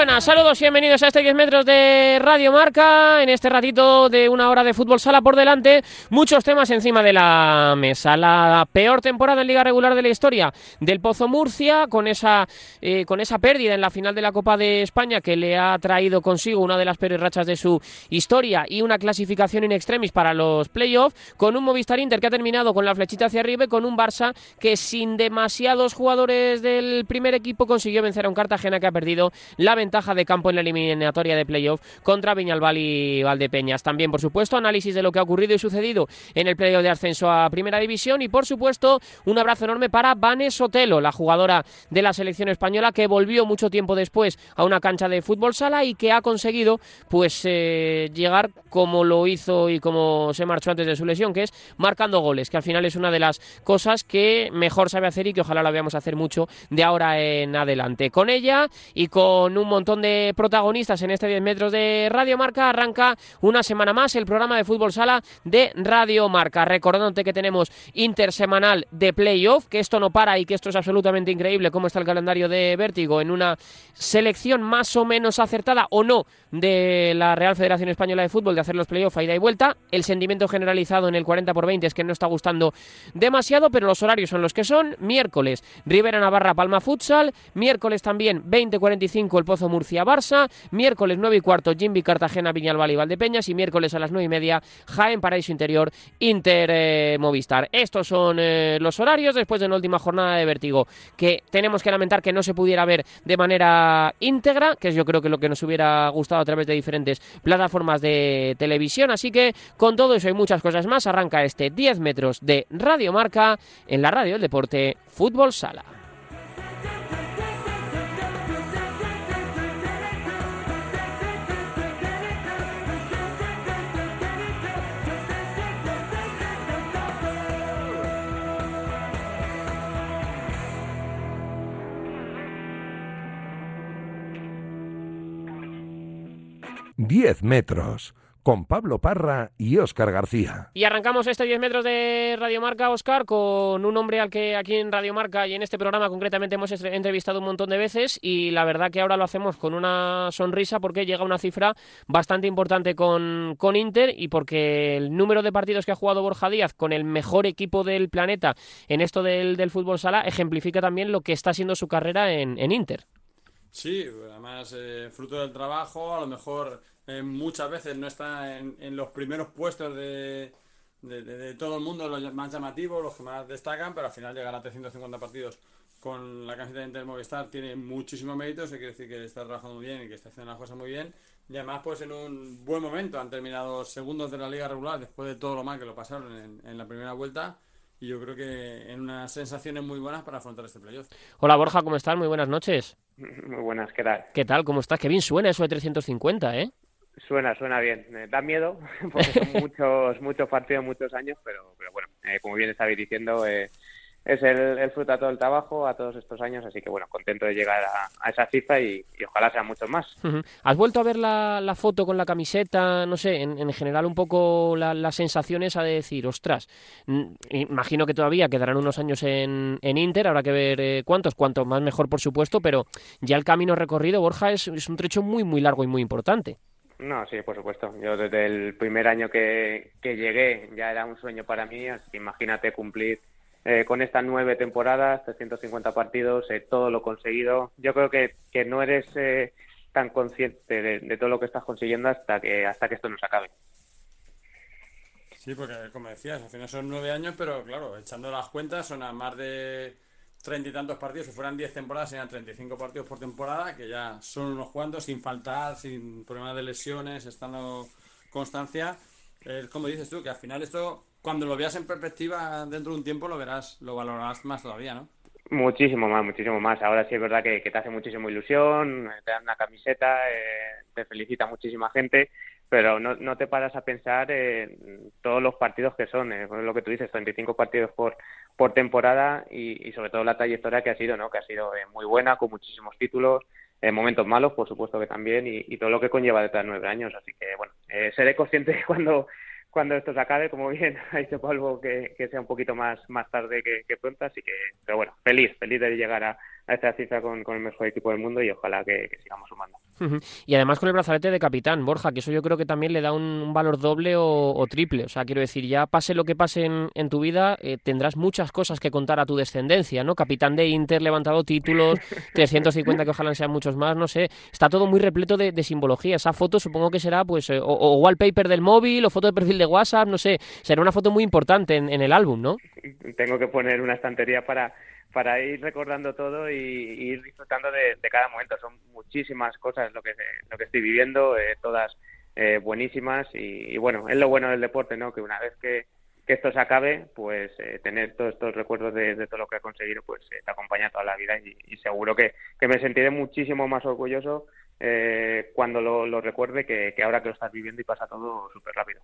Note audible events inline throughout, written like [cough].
Buenas, saludos y bienvenidos a este 10 metros de Radio Marca. En este ratito de una hora de fútbol sala por delante, muchos temas encima de la mesa. La peor temporada en Liga Regular de la historia del Pozo Murcia, con esa, eh, con esa pérdida en la final de la Copa de España que le ha traído consigo una de las peores rachas de su historia y una clasificación in extremis para los playoffs, con un Movistar Inter que ha terminado con la flechita hacia arriba y con un Barça que sin demasiados jugadores del primer equipo consiguió vencer a un Cartagena que ha perdido la ventaja de campo en la eliminatoria de playoff contra Viñalbal y Valdepeñas. También, por supuesto, análisis de lo que ha ocurrido y sucedido en el playoff de ascenso a Primera División y, por supuesto, un abrazo enorme para Vane Sotelo, la jugadora de la selección española que volvió mucho tiempo después a una cancha de fútbol sala y que ha conseguido pues eh, llegar como lo hizo y como se marchó antes de su lesión, que es marcando goles, que al final es una de las cosas que mejor sabe hacer y que ojalá la veamos hacer mucho de ahora en adelante. Con ella y con un montón de protagonistas en este 10 metros de Radio Marca. Arranca una semana más el programa de fútbol sala de Radio Marca. Recordándote que tenemos intersemanal de playoff, que esto no para y que esto es absolutamente increíble cómo está el calendario de Vértigo en una selección más o menos acertada o no de la Real Federación Española de Fútbol de hacer los playoffs a ida y vuelta. El sentimiento generalizado en el 40 por 20 es que no está gustando demasiado, pero los horarios son los que son. Miércoles, Rivera Navarra Palma Futsal. Miércoles también 20-45 el Pozo Murcia Barça, miércoles 9 y cuarto Jimby Cartagena Viñalbal y Valdepeñas y miércoles a las 9 y media Jaén Paraíso Interior Inter eh. Estos son eh, los horarios después de una última jornada de vértigo que tenemos que lamentar que no se pudiera ver de manera íntegra, que es yo creo que lo que nos hubiera gustado a través de diferentes plataformas de televisión. Así que con todo eso y muchas cosas más arranca este 10 metros de Radio Marca en la radio del deporte Fútbol Sala. 10 metros con Pablo Parra y Óscar García. Y arrancamos este 10 metros de Radiomarca, Óscar, con un hombre al que aquí en Radiomarca y en este programa concretamente hemos entrevistado un montón de veces y la verdad que ahora lo hacemos con una sonrisa porque llega una cifra bastante importante con, con Inter y porque el número de partidos que ha jugado Borja Díaz con el mejor equipo del planeta en esto del, del fútbol sala ejemplifica también lo que está siendo su carrera en, en Inter. Sí, además eh, fruto del trabajo, a lo mejor eh, muchas veces no está en, los primeros puestos de, de, todo el mundo, los más llamativos, los que más destacan, pero al final llegar a 350 partidos con la camiseta de Movistar tiene muchísimo mérito, se quiere decir que está trabajando muy bien y que está haciendo las cosas muy bien. Y además, pues en un buen momento han terminado segundos de la liga regular después de todo lo mal que lo pasaron en, en la primera vuelta y yo creo que en unas sensaciones muy buenas para afrontar este playoff. Hola Borja, ¿cómo estás? Muy buenas noches. [laughs] Muy buenas, ¿qué tal? ¿Qué tal? ¿Cómo estás? Qué bien suena eso de 350, ¿eh? Suena, suena bien. Me da miedo [laughs] porque son [laughs] muchos, muchos partidos, muchos años, pero, pero bueno, eh, como bien estabais diciendo, eh, es el, fruto a todo el trabajo, a todos estos años, así que bueno, contento de llegar a, esa cifra y, ojalá sean muchos más. ¿Has vuelto a ver la, foto con la camiseta? No sé, en, general un poco las sensaciones a decir, ostras, imagino que todavía quedarán unos años en, Inter, habrá que ver eh, cuántos, cuanto más mejor por supuesto, pero ya el camino recorrido, Borja, es, es un trecho muy, muy largo y muy importante. No, sí, por supuesto. Yo desde el primer año que, que llegué ya era un sueño para mí, así que imagínate cumplir eh, con estas nueve temporadas, 350 partidos, eh, todo lo conseguido. Yo creo que, que no eres eh, tan consciente de, todo lo que estás consiguiendo hasta que hasta que esto nos acabe. Sí, porque como decías, al final son nueve años, pero claro, echando las cuentas son a más de treinta y tantos partidos. Si fueran diez temporadas, serían 35 partidos por temporada, que ya son unos cuantos, sin faltar, sin problemas de lesiones, estando constancia. como dices tú, que al final esto cuando lo veas en perspectiva dentro de un tiempo lo verás, lo valorarás más todavía, ¿no? Muchísimo más, muchísimo más. Ahora sí es verdad que, te hace muchísima ilusión, te dan una camiseta, eh, te felicita muchísima gente, pero no, no te paras a pensar en todos los partidos que son, eh, lo que tú dices, 35 partidos por, por temporada y, sobre todo la trayectoria que ha sido, ¿no? Que ha sido eh, muy buena, con muchísimos títulos, en momentos malos, por supuesto que también, y, y, todo lo que conlleva detrás de nueve años. Así que, bueno, seré consciente [laughs] cuando cuando esto se acabe, como bien [laughs] ha dicho Polvo, que, que sea un poquito más, más tarde que, pronto, así que, pero bueno, feliz, feliz de llegar a, a esta cifra con, el mejor equipo del mundo y ojalá que, sigamos sumando. Y además con el brazalete de capitán, Borja, que eso yo creo que también le da un, valor doble o, triple. O sea, quiero decir, ya pase lo que pase en, tu vida, eh, tendrás muchas cosas que contar a tu descendencia, ¿no? Capitán de Inter, levantado títulos, [laughs] 350 que ojalá sean muchos más, no sé. Está todo muy repleto de, simbología. Esa foto supongo que será, pues, eh, o, wallpaper del móvil, o foto de perfil de WhatsApp, no sé. Será una foto muy importante en, en el álbum, ¿no? Tengo que poner una estantería para para ir recordando todo y, ir disfrutando de, cada momento. Son muchísimas cosas lo que, lo que estoy viviendo, eh, todas eh, buenísimas y, bueno, es lo bueno del deporte, ¿no? Que una vez que, esto se acabe, pues eh, tener todos estos recuerdos de, todo lo que he conseguido, pues te acompaña toda la vida y, seguro que, me sentiré muchísimo más orgulloso cuando lo, recuerde que, que ahora que lo estás viviendo y pasa todo súper rápido.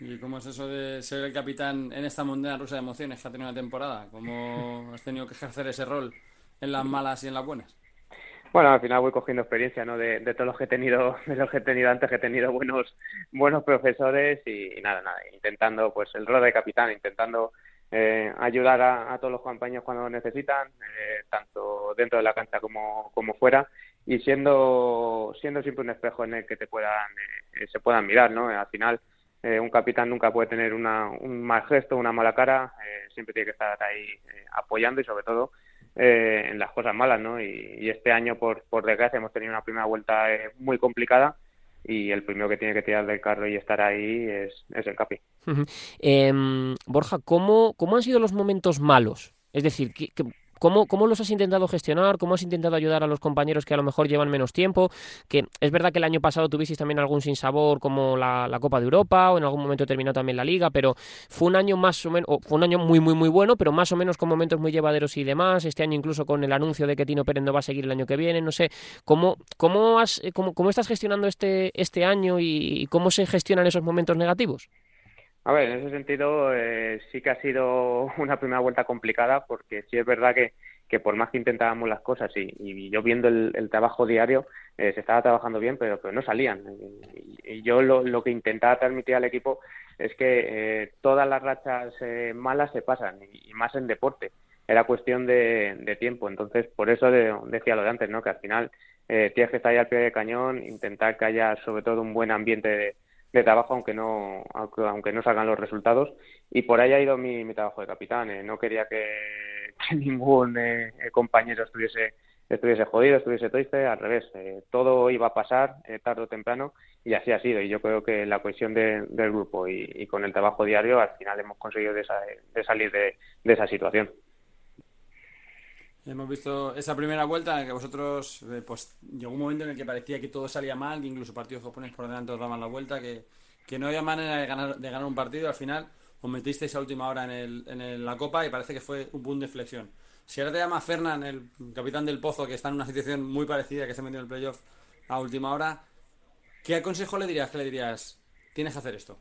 ¿Y cómo es eso de ser el capitán en esta moneda rusa de emociones que ha tenido la temporada? ¿Cómo [laughs] has tenido que ejercer ese rol en las malas y en las buenas? Bueno, al final voy cogiendo experiencia, ¿no? De, todos los que he tenido, [laughs] de los que he tenido antes, que he tenido buenos, buenos profesores y, nada, nada, intentando, pues el rol de capitán, intentando eh, ayudar a, todos los compañeros cuando lo necesitan, eh, tanto dentro de la cancha como, como fuera, y siendo, siendo siempre un espejo en el que te puedan, eh, se puedan mirar, ¿no? Al final, eh, un capitán nunca puede tener una, un mal gesto, una mala cara, eh, siempre tiene que estar ahí eh, apoyando y sobre todo en las cosas malas, ¿no? Y, este año, por, por desgracia, hemos tenido una primera vuelta muy complicada y el primero que tiene que tirar del carro y estar ahí es, es el Capi. Em, Borja, ¿cómo, ¿cómo han sido los momentos malos? Es decir, ¿qué, ¿Cómo, ¿Cómo, los has intentado gestionar? ¿Cómo has intentado ayudar a los compañeros que a lo mejor llevan menos tiempo? Que es verdad que el año pasado tuvisteis también algún sinsabor como la, Copa de Europa o en algún momento terminó también la Liga, pero fue un año más o menos, fue un año muy, muy, muy bueno, pero más o menos con momentos muy llevaderos y demás. Este año incluso con el anuncio de que Tino Pérez no va a seguir el año que viene, no sé. ¿Cómo, cómo, has, cómo, cómo estás gestionando este, este año y cómo se gestionan esos momentos negativos? A ver, en ese sentido eh, sí que ha sido [laughs] una primera vuelta complicada porque sí es verdad que, que por más que intentábamos las cosas y, yo viendo el, trabajo diario, eh, se estaba trabajando bien, pero, no salían. Y, yo lo, que intentaba transmitir al equipo es que eh, todas las rachas malas se pasan y, más en deporte. Era cuestión de, de tiempo. Entonces, por eso decía lo de antes, ¿no? que al final tienes que estar ahí al pie del cañón, intentar que haya sobre todo un buen ambiente de de trabajo aunque no aunque, no salgan los resultados. Y por ahí ha ido mi, mi trabajo de capitán eh. no quería que, [laughs] ningún eh, compañero estuviese estuviese jodido estuviese triste al revés eh, todo iba a pasar tarde o temprano y así ha sido. Y yo creo que la cohesión del grupo y, con el trabajo diario al final hemos conseguido de, salir de, de esa situación Hemos visto esa primera vuelta en la que vosotros, eh, pues llegó un momento en el que parecía que todo salía mal, que incluso partidos japoneses por delante os daban la vuelta, que, que no había manera de ganar, de ganar un partido. Al final os metisteis a última hora en, el, en la Copa y parece que fue un punto de flexión. Si ahora te llama Fernán, el capitán del Pozo, que está en una situación muy parecida, que se metió en el playoff a última hora, ¿qué consejo le dirías? ¿Qué le dirías? Tienes que hacer esto.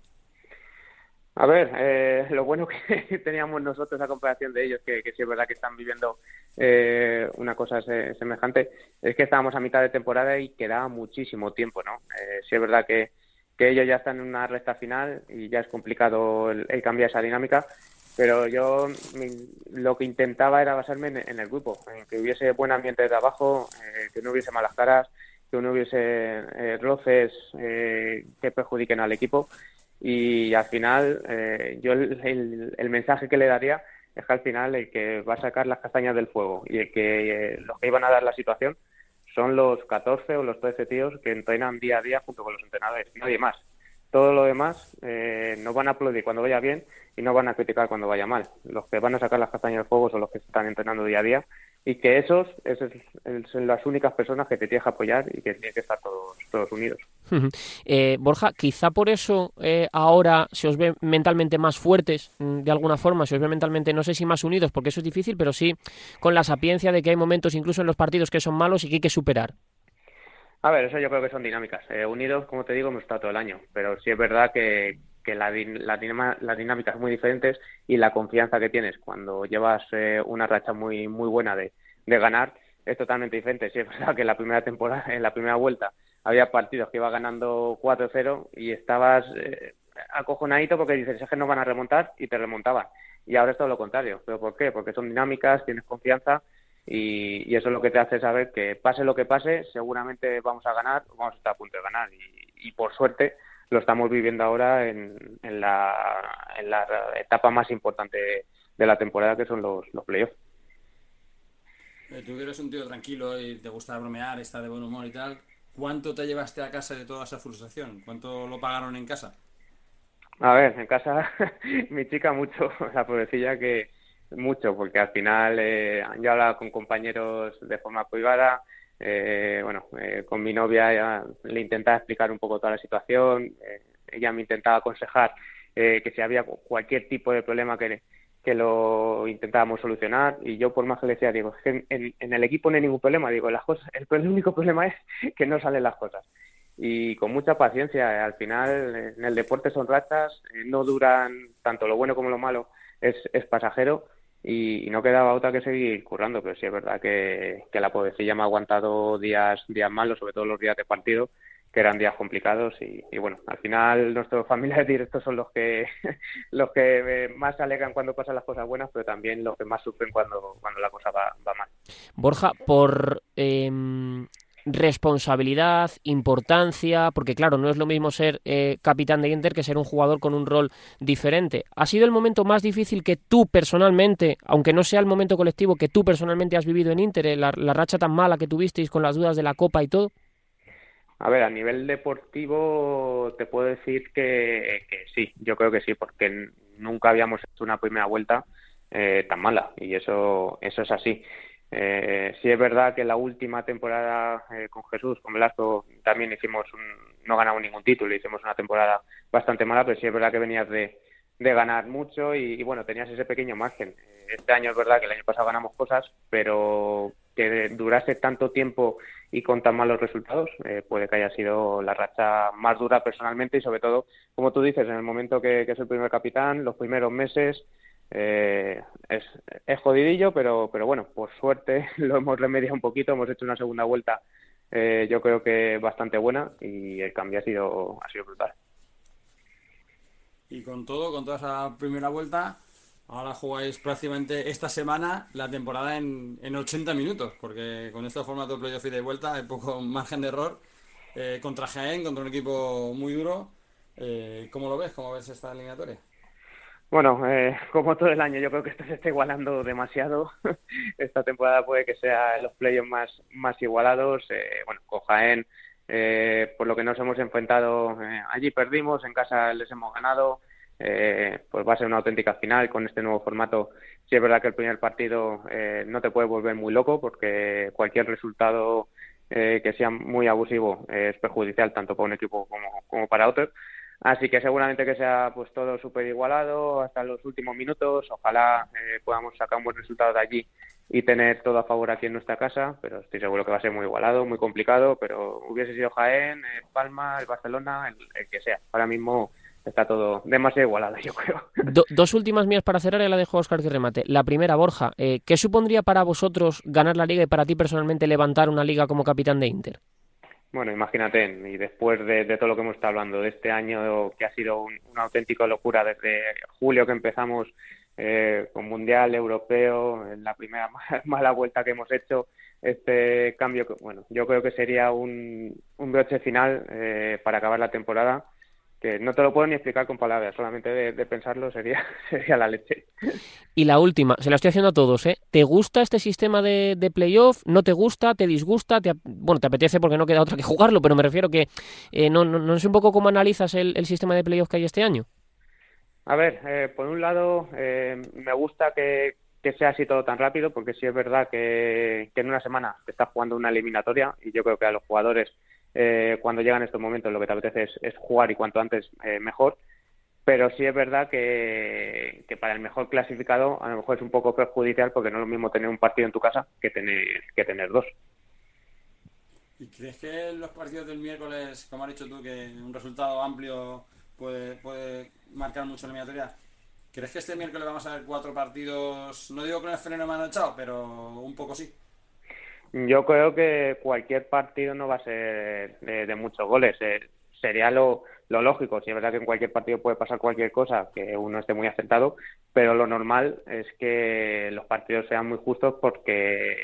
A ver, eh, lo bueno [laughs] que teníamos nosotros a comparación de ellos, que, que sí es verdad que están viviendo eh, una cosa semejante, es que estábamos a mitad de temporada y quedaba muchísimo tiempo, ¿no? Eh, sí es verdad que, ellos ya están en una recta final y ya es complicado el, cambiar esa dinámica, pero yo lo que intentaba era basarme en, el grupo, en que hubiese buen ambiente de trabajo, eh, que no hubiese malas caras, que no hubiese eh, roces que perjudiquen al equipo y al final eh, yo el, mensaje que le daría es que al final el que va a sacar las castañas del fuego y el que eh, los que iban a dar la situación son los 14 o los 13 tíos que entrenan día a día junto con los entrenadores, nadie más. Todo lo demás eh, no van a aplaudir cuando vaya bien y no van a criticar cuando vaya mal. Los que van a sacar las castañas del fuego son los que están entrenando día a día y que esos, son las únicas personas que te tienes que apoyar y que tienen que estar todos, todos unidos. Eh, Borja, quizá por eso eh, ahora se os ve mentalmente más fuertes, mm, de alguna forma, se os ve mentalmente, no sé si más unidos, porque eso es difícil, pero sí con la sapiencia de que hay momentos incluso en los partidos que son malos y que hay que superar. A ver, eso yo creo que son dinámicas. Eh, unidos, como te digo, hemos estado todo el año, pero sí es verdad que, que la, las dinámicas son muy diferentes y la confianza que tienes cuando llevas eh, una racha muy muy buena de, ganar es totalmente diferente. Si es verdad que en la primera temporada, en la primera vuelta, había partidos que iba ganando 4-0 y estabas eh, acojonadito porque dices, es que no van a remontar y te remontaban. Y ahora es todo lo contrario. ¿Pero por qué? Porque son dinámicas, tienes confianza y, eso es lo que te hace saber que pase lo que pase, seguramente vamos a ganar, vamos a estar a punto de ganar y, por suerte lo estamos viviendo ahora en, la, etapa más importante de la temporada que son los, los playoffs. Eh, tú eres un tío tranquilo y te gusta bromear, estar de buen humor y tal. ¿Cuánto te llevaste a casa de toda esa frustración? ¿Cuánto lo pagaron en casa? A ver, en casa [laughs] mi chica mucho, [laughs] la pobrecilla que mucho, porque al final eh, yo hablaba con compañeros de forma privada, eh, bueno, eh, con mi novia le intentaba explicar un poco toda la situación, eh, ella me intentaba aconsejar que si había cualquier tipo de problema que, que lo intentábamos solucionar y yo por más que le decía, digo, en, en, el equipo no hay ningún problema, digo, las cosas, el, único problema es que no salen las cosas y con mucha paciencia. Al final, en el deporte son rachas, no duran tanto lo bueno como lo malo, es, es pasajero y, no quedaba otra que seguir currando, pero sí es verdad que, que la pobrecilla me ha aguantado días, días malos, sobre todo los días de partido, que eran días complicados y, bueno, al final nuestros [laughs] familiares directos son los que [laughs] los que más se alegran cuando pasan las cosas buenas, pero también los que más sufren cuando, cuando la cosa va, va mal. Borja, por eh, responsabilidad, importancia, porque claro, no es lo mismo ser eh, capitán de Inter que ser un jugador con un rol diferente. ¿Ha sido el momento más difícil que tú personalmente, aunque no sea el momento colectivo, que tú personalmente has vivido en Inter, eh, la, racha tan mala que tuvisteis con las dudas de la Copa y todo? A ver, a nivel deportivo te puedo decir que, sí, yo creo que sí, porque nunca habíamos hecho una primera vuelta eh, tan mala y eso, eso es así. Eh, sí es verdad que la última temporada eh, con Jesús, con Velasco, también hicimos un, no ganamos ningún título, hicimos una temporada bastante mala, pero sí es verdad que venías de, de ganar mucho y, bueno, tenías ese pequeño margen. Este año es verdad que el año pasado ganamos cosas, pero que durase tanto tiempo y con tan malos resultados, eh, puede que haya sido la racha más dura personalmente y sobre todo, como tú dices, en el momento que, que es el primer capitán, los primeros meses, eh, es, jodidillo, pero, pero bueno, por suerte [laughs] lo hemos remediado un poquito, hemos hecho una segunda vuelta eh, yo creo que bastante buena y el cambio ha sido, ha sido brutal. Y con todo, con toda esa primera vuelta, ahora jugáis prácticamente esta semana la temporada en, en 80 minutos, porque con este formato de playoff y de vuelta hay poco [laughs] margen de error. Eh, contra Jaén, contra un equipo muy duro. Eh, ¿Cómo lo ves? ¿Cómo ves esta eliminatoria? Bueno, eh, [laughs] como todo el año, yo creo que esto se está igualando demasiado. [laughs] Esta temporada puede que sea los playoffs más, más igualados. Eh, bueno, con Jaén, eh, por lo que nos hemos enfrentado, eh, allí perdimos, en casa les hemos ganado. Eh, pues va a ser una auténtica final con este nuevo formato. Sí es verdad que el primer partido eh, no te puede volver muy loco porque cualquier resultado eh, que sea muy abusivo es perjudicial tanto para un equipo como, para otro. Así que seguramente que sea pues todo súper igualado hasta los últimos minutos. Ojalá eh, podamos sacar un buen resultado de allí y tener todo a favor aquí en nuestra casa, pero estoy seguro que va a ser muy igualado, muy complicado, pero hubiese sido Jaén, el Palma, el Barcelona, el, que sea. Ahora mismo está todo demasiado igualado, yo creo. [laughs] dos últimas mías para cerrar y la dejo a Oscar que remate. La primera, Borja, eh, ¿qué supondría para vosotros ganar la liga y para ti personalmente levantar una liga como capitán de Inter? Bueno, imagínate, y después de, todo lo que hemos estado hablando de este año que ha sido una auténtica locura desde julio que empezamos eh, con Mundial Europeo, en la primera [laughs] mala vuelta que hemos hecho, este cambio, bueno, yo creo que sería un, un broche final eh, para acabar la temporada que no te lo puedo ni explicar con palabras, solamente de, pensarlo sería, [laughs] sería la leche. Y la última, se la estoy haciendo a todos, ¿eh? ¿Te gusta este sistema de, de playoff? ¿No te gusta? ¿Te disgusta? Te, bueno, te apetece porque no queda otra que jugarlo, pero me refiero que eh, no, no, no, sé un poco cómo analizas el, el sistema de playoff que hay este año. A ver, eh, por un lado, eh, me gusta que, que sea así todo tan rápido, porque sí es verdad que, que en una semana te estás jugando una eliminatoria y yo creo que a los jugadores eh, cuando llegan estos momentos lo que te apetece es, jugar y cuanto antes eh, mejor. Pero sí es verdad que, para el mejor clasificado a lo mejor es un poco perjudicial porque no es lo mismo tener un partido en tu casa que tener, que tener dos. ¿Y crees que los partidos del miércoles, como has dicho tú, que un resultado amplio puede, puede marcar mucho la eliminatoria? ¿Crees que este miércoles vamos a ver cuatro partidos, no digo con el freno mano echado, pero un poco sí? Yo creo que cualquier partido no va a ser de, muchos goles. Eh, sería lo, lo lógico. Si es verdad que en cualquier partido puede pasar cualquier cosa, que uno esté muy acertado, pero lo normal es que los partidos sean muy justos porque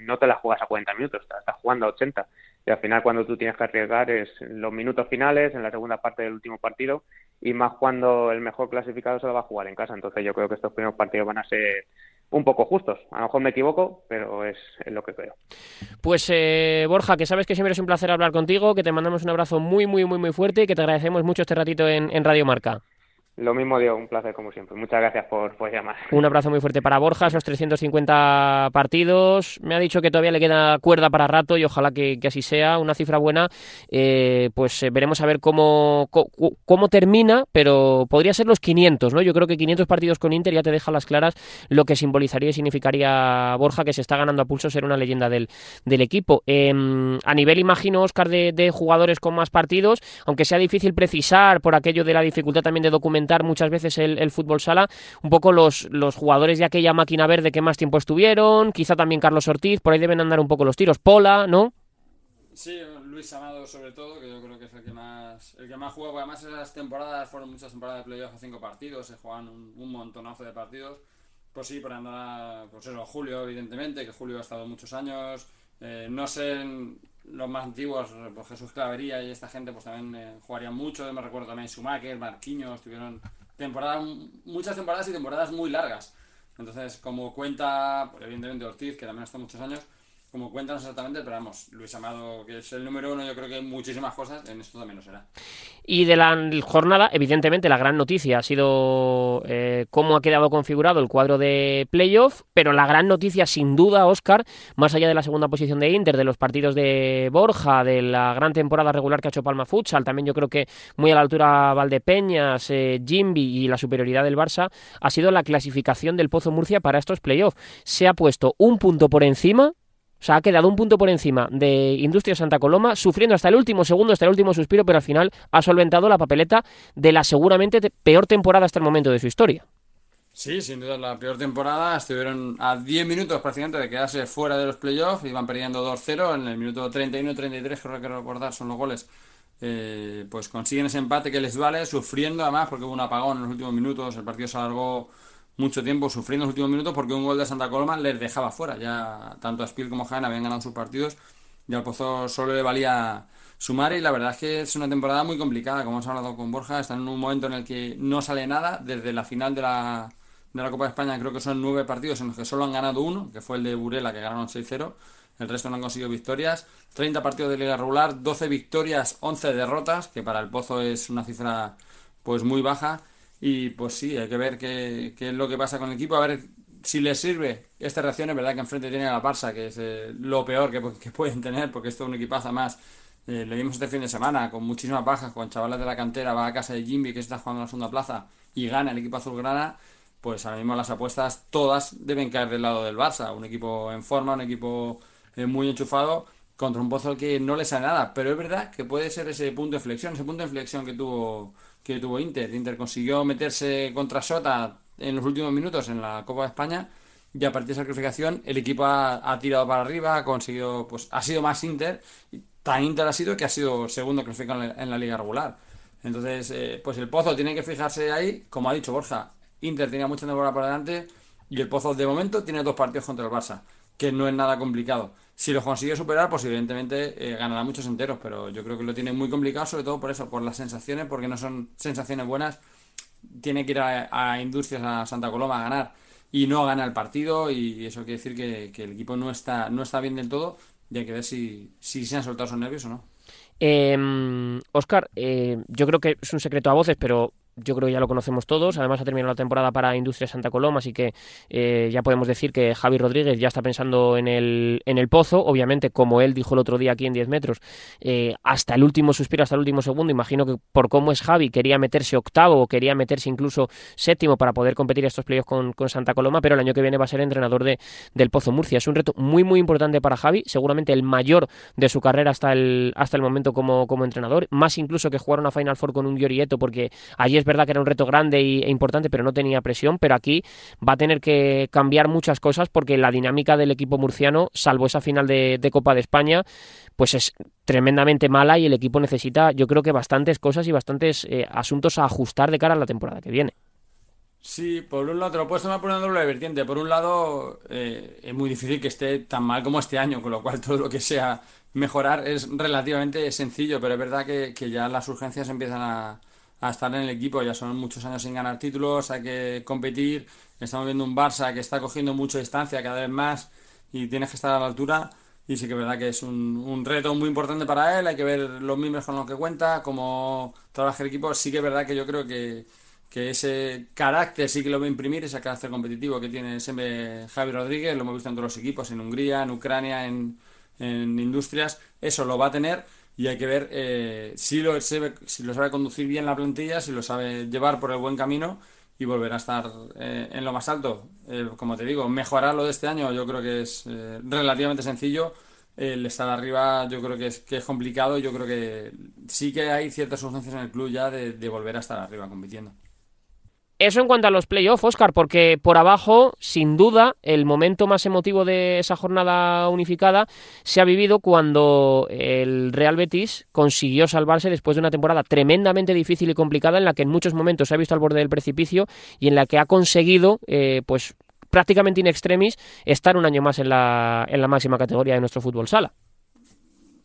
no te la juegas a 40 minutos, te la estás jugando a 80. Y al final cuando tú tienes que arriesgar es los minutos finales, en la segunda parte del último partido, y más cuando el mejor clasificado se lo va a jugar en casa. Entonces yo creo que estos primeros partidos van a ser un poco justos. A lo mejor me equivoco, pero es, lo que creo. Pues eh, Borja, que sabes que siempre es un placer hablar contigo, que te mandamos un abrazo muy, muy, muy, muy fuerte y que te agradecemos mucho este ratito en, en Radio Marca. Lo mismo digo, un placer como siempre. Muchas gracias por, llamar. Un abrazo muy fuerte para Borja, esos 350 partidos. Me ha dicho que todavía le queda cuerda para rato y ojalá que, así sea, una cifra buena. Eh, pues eh, veremos a ver cómo, cómo, termina, pero podría ser los 500, ¿no? Yo creo que 500 partidos con Inter ya te deja las claras lo que simbolizaría y significaría Borja, que se está ganando a pulso ser una leyenda del, del equipo. Em, a nivel, imagino, Oscar, de, de jugadores con más partidos, aunque sea difícil precisar por aquello de la dificultad también de documentar muchas veces el, fútbol sala, un poco los, los jugadores de aquella máquina verde que más tiempo estuvieron, quizá también Carlos Ortiz, por ahí deben andar un poco los tiros, Pola, ¿no? Sí, Luis Amado sobre todo, que yo creo que es el que más, el que más juega, porque además esas temporadas fueron muchas temporadas de playoff a cinco partidos, se juegan un, montonazo de partidos. Pues sí, por andar, pues eso, Julio, evidentemente, que Julio ha estado muchos años. Eh, no sé, los más antiguos, pues Jesús Clavería y esta gente, pues también eh, jugarían mucho. Me recuerdo también Schumacher, Marquinhos, tuvieron temporadas, muchas temporadas y temporadas muy largas. Entonces, como cuenta, pues, evidentemente Ortiz, que también está muchos años, como cuentan exactamente, pero vamos, Luis Amado, que es el número uno, yo creo que muchísimas cosas, en esto también lo será. Y de la jornada, evidentemente, la gran noticia ha sido eh, cómo ha quedado configurado el cuadro de playoff, pero la gran noticia, sin duda, Oscar, más allá de la segunda posición de Inter, de los partidos de Borja, de la gran temporada regular que ha hecho Palma Futsal, también yo creo que muy a la altura Valdepeñas, eh, Jimby y la superioridad del Barça, ha sido la clasificación del Pozo Murcia para estos playoffs. Se ha puesto un punto por encima o sea, ha quedado un punto por encima de Industria Santa Coloma, sufriendo hasta el último segundo, hasta el último suspiro, pero al final ha solventado la papeleta de la seguramente peor temporada hasta el momento de su historia. Sí, sin duda la peor temporada. Estuvieron a 10 minutos prácticamente de quedarse fuera de los playoffs. Iban perdiendo 2-0 en el minuto 31-33, creo que recordar, son los goles. Eh, pues consiguen ese empate que les vale, sufriendo además porque hubo un apagón en los últimos minutos. El partido se alargó mucho tiempo sufriendo los últimos minutos porque un gol de Santa Coloma les dejaba fuera. Ya tanto a Spiel como Jaén habían ganado sus partidos y al Pozo solo le valía sumar y la verdad es que es una temporada muy complicada, como hemos hablado con Borja, están en un momento en el que no sale nada, desde la final de la, de la Copa de España creo que son nueve partidos en los que solo han ganado uno, que fue el de Burela que ganaron 6-0, el resto no han conseguido victorias, 30 partidos de liga regular, 12 victorias, 11 derrotas, que para el Pozo es una cifra pues muy baja y pues sí, hay que ver qué, qué, es lo que pasa con el equipo, a ver si les sirve esta reacción. Es verdad que enfrente tiene a la Barça, que es eh, lo peor que, [laughs] que, pueden tener, porque esto es un equipazo más. Eh, lo vimos este fin de semana, con muchísimas bajas, con chavales de la cantera, va a casa de Jimmy, que está jugando en la segunda plaza, y gana el equipo azulgrana. Pues ahora mismo las apuestas todas deben caer del lado del Barça. Un equipo en forma, un equipo eh, muy enchufado contra un Pozo que no le sale nada. Pero es verdad que puede ser ese punto de flexión, ese punto de inflexión que tuvo que tuvo Inter. Inter consiguió meterse contra Sota en los últimos minutos en la Copa de España y a partir de esa clasificación el equipo ha, tirado para arriba, ha conseguido, pues ha sido más Inter, tan Inter ha sido que ha sido segundo clasificado en la, liga regular. Entonces, eh, pues el Pozo tiene que fijarse ahí, como ha dicho Borja, Inter tenía mucha temporada por delante y el Pozo de momento tiene dos partidos contra el Barça, que no es nada complicado. Si lo consigue superar, pues evidentemente eh, ganará muchos enteros, pero yo creo que lo tiene muy complicado, sobre todo por eso, por las sensaciones, porque no son sensaciones buenas. Tiene que ir a, Industrias a Santa Coloma a ganar y no gana el partido y eso quiere decir que, el equipo no está, no está bien del todo y hay que ver si, si se han soltado sus nervios o no. Oscar, em, eh, yo creo que es un secreto a voces, pero yo creo que ya lo conocemos todos. Además, ha terminado la temporada para Industria Santa Coloma, así que eh, ya podemos decir que Javi Rodríguez ya está pensando en el, en el pozo. Obviamente, como él dijo el otro día aquí en 10 metros, eh, hasta el último suspiro, hasta el último segundo. Imagino que por cómo es Javi, quería meterse octavo o quería meterse incluso séptimo para poder competir estos playoffs con, con Santa Coloma, pero el año que viene va a ser entrenador de, del Pozo Murcia. Es un reto muy, muy importante para Javi, seguramente el mayor de su carrera hasta el, hasta el momento como, como entrenador, más incluso que jugar una Final Four con un Giorieto, porque allí es verdad que era un reto grande e importante, pero no tenía presión, pero aquí va a tener que cambiar muchas cosas porque la dinámica del equipo murciano, salvo esa final de, Copa de España, pues es tremendamente mala y el equipo necesita, yo creo que bastantes cosas y bastantes eh, asuntos a ajustar de cara a la temporada que viene. Sí, por un lado te lo puedes tomar por una doble vertiente. Por un lado, eh, es muy difícil que esté tan mal como este año, con lo cual todo lo que sea mejorar es relativamente sencillo, pero es verdad que, ya las urgencias empiezan a, estar en el equipo. Ya son muchos años sin ganar títulos, hay que competir. Estamos viendo un Barça que está cogiendo mucha distancia cada vez más y tienes que estar a la altura. Y sí que es verdad que es un, un reto muy importante para él. Hay que ver los miembros con los que cuenta, cómo trabaja el equipo. Sí que es verdad que yo creo que que ese carácter sí que lo va a imprimir, ese carácter competitivo que tiene siempre Javi Rodríguez, lo hemos visto en todos los equipos, en Hungría, en Ucrania, en, Industrias, eso lo va a tener y hay que ver eh, si, lo, si lo sabe conducir bien la plantilla, si lo sabe llevar por el buen camino y volver a estar eh, en lo más alto. Eh, como te digo, mejorar lo de este año yo creo que es relativamente sencillo. El estar arriba yo creo que es, que es complicado. Yo creo que sí que hay ciertas urgencias en el club ya de volver a estar arriba compitiendo. Eso en cuanto a los playoffs, Oscar, porque por abajo, sin duda, el momento más emotivo de esa jornada unificada se ha vivido cuando el Real Betis consiguió salvarse después de una temporada tremendamente difícil y complicada en la que en muchos momentos se ha visto al borde del precipicio y en la que ha conseguido, eh, pues prácticamente in extremis, estar un año más en la, en la máxima categoría de nuestro fútbol sala.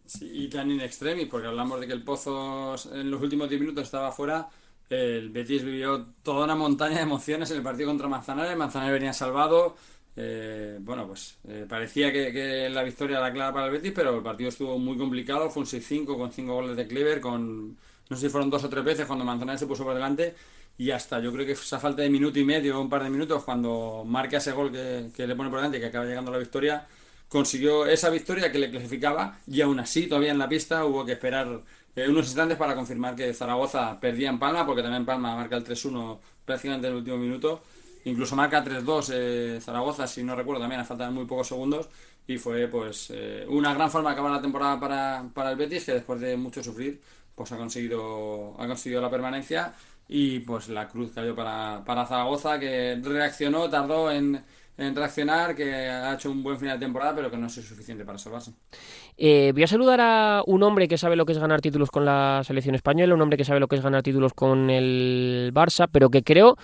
Sí, y tan in extremis, porque hablamos de que el Pozo en los últimos 10 minutos estaba fuera el Betis vivió toda una montaña de emociones en el partido contra Manzanares. Manzanares venía salvado. Eh, bueno, pues eh, parecía que, la victoria era clara para el Betis, pero el partido estuvo muy complicado. Fue un 6-5 con 5 goles de Clever, con no sé si fueron dos o tres veces cuando Manzanares se puso por delante. Y hasta yo creo que esa falta de minuto y medio, un par de minutos, cuando marca ese gol que, le pone por delante y que acaba llegando la victoria, consiguió esa victoria que le clasificaba y aún así todavía en la pista hubo que esperar eh, unos instantes para confirmar que Zaragoza perdía en Palma, porque también Palma marca el 3-1 prácticamente en el último minuto. Incluso marca 3-2 eh, Zaragoza, si no recuerdo, también a falta de muy pocos segundos. Y fue pues eh, una gran forma de acabar la temporada para, para el Betis, que después de mucho sufrir, pues ha conseguido, ha conseguido la permanencia. Y pues la cruz cayó para, para Zaragoza, que reaccionó, tardó en, en reaccionar, que ha hecho un buen final de temporada, pero que no es suficiente para salvarse. Eh, voy a saludar a un hombre que sabe lo que es ganar títulos con la selección española, un hombre que sabe lo que es ganar títulos con el Barça, pero que creo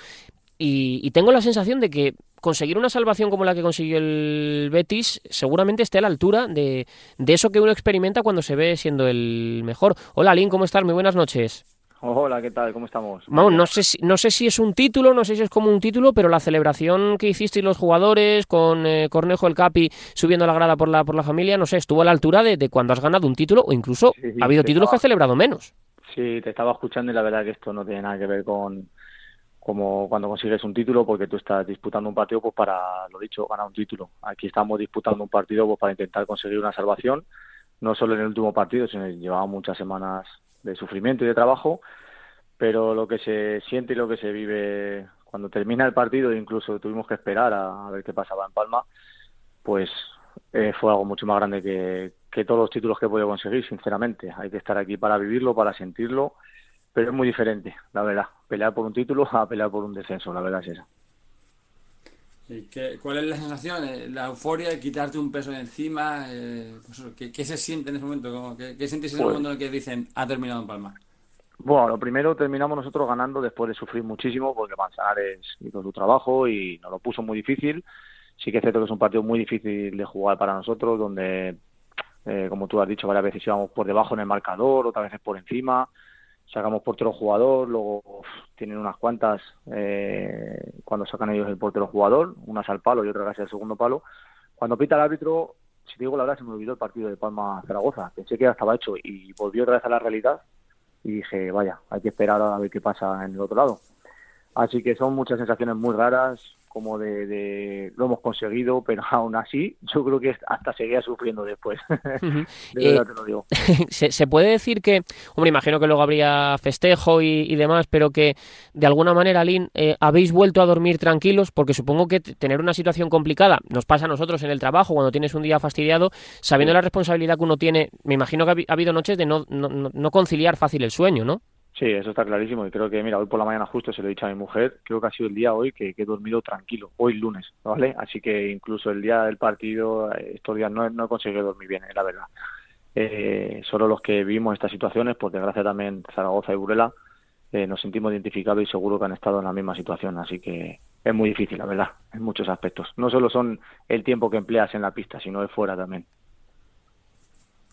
y, tengo la sensación de que conseguir una salvación como la que consiguió el Betis seguramente esté a la altura de, de eso que uno experimenta cuando se ve siendo el mejor. Hola, Lin, ¿cómo estás? Muy buenas noches. Hola, ¿qué tal? ¿Cómo estamos? no sé, si, no sé si es un título, no sé si es como un título, pero la celebración que hicisteis los jugadores con eh, Cornejo el Capi subiendo la grada por la, por la familia, no sé, estuvo a la altura de, cuando has ganado un título o incluso ha habido títulos que has celebrado menos. Sí, te estaba escuchando y la verdad que esto no tiene nada que ver con como cuando consigues un título porque tú estás disputando un partido pues para, lo dicho, ganar un título. Aquí estamos disputando un partido pues para intentar conseguir una salvación, no solo en el último partido, sino llevamos muchas semanas de sufrimiento y de trabajo, pero lo que se siente y lo que se vive cuando termina el partido, incluso tuvimos que esperar a, ver qué pasaba en Palma, pues eh, fue algo mucho más grande que, que todos los títulos que he podido conseguir, sinceramente. Hay que estar aquí para vivirlo, para sentirlo, pero es muy diferente, la verdad. Pelear por un título [laughs] a pelear por un descenso, la verdad es esa. ¿Y qué, ¿Cuál es la sensación? Eh, ¿La euforia de quitarte un peso de encima? Eh, pues, ¿qué, se siente en ese momento? ¿Qué, qué sentís en el pues momento en el que dicen ha terminado en Palma? Bueno, lo primero terminamos nosotros ganando después de sufrir muchísimo porque Manzanares hizo su trabajo y nos lo puso muy difícil. Sí que es cierto que es un partido muy difícil de jugar para nosotros, donde, eh, como tú has dicho, varias veces íbamos por debajo en el marcador, otras veces por encima sacamos portero jugador, luego tienen unas cuantas eh, cuando sacan ellos el portero jugador, unas al palo y otras casi al segundo palo. Cuando pita el árbitro, si te digo la verdad, se me olvidó el partido de Palma Zaragoza. Pensé que ya estaba hecho y volvió otra vez a la realidad y dije, vaya, hay que esperar a ver qué pasa en el otro lado. Así que son muchas sensaciones muy raras, como de, lo hemos conseguido, pero [laughs] aún así yo creo que hasta seguía sufriendo después. [laughs] de verdad te lo digo. [laughs] ¿se, puede decir que, hombre, imagino que luego habría festejo y, demás, pero que de alguna manera, Lin, eh, habéis vuelto a dormir tranquilos, porque supongo que tener una situación complicada nos pasa a nosotros en el trabajo, cuando tienes un día fastidiado, sabiendo la responsabilidad que uno tiene, me imagino que ha, habido noches de no, no, no conciliar fácil el sueño, ¿no? Sí, eso está clarísimo y creo que, mira, hoy por la mañana justo se lo he dicho a mi mujer, creo que ha sido el día hoy que, he dormido tranquilo, hoy lunes, ¿vale? Así que incluso el día del partido, estos días no, no he conseguido dormir bien, eh, la verdad. Eh, solo los que vivimos estas situaciones, por desgracia también Zaragoza y Burela, eh, nos sentimos identificados y seguro que han estado en la misma situación, así que es muy difícil, la verdad, en muchos aspectos. No solo son el tiempo que empleas en la pista, sino de fuera también.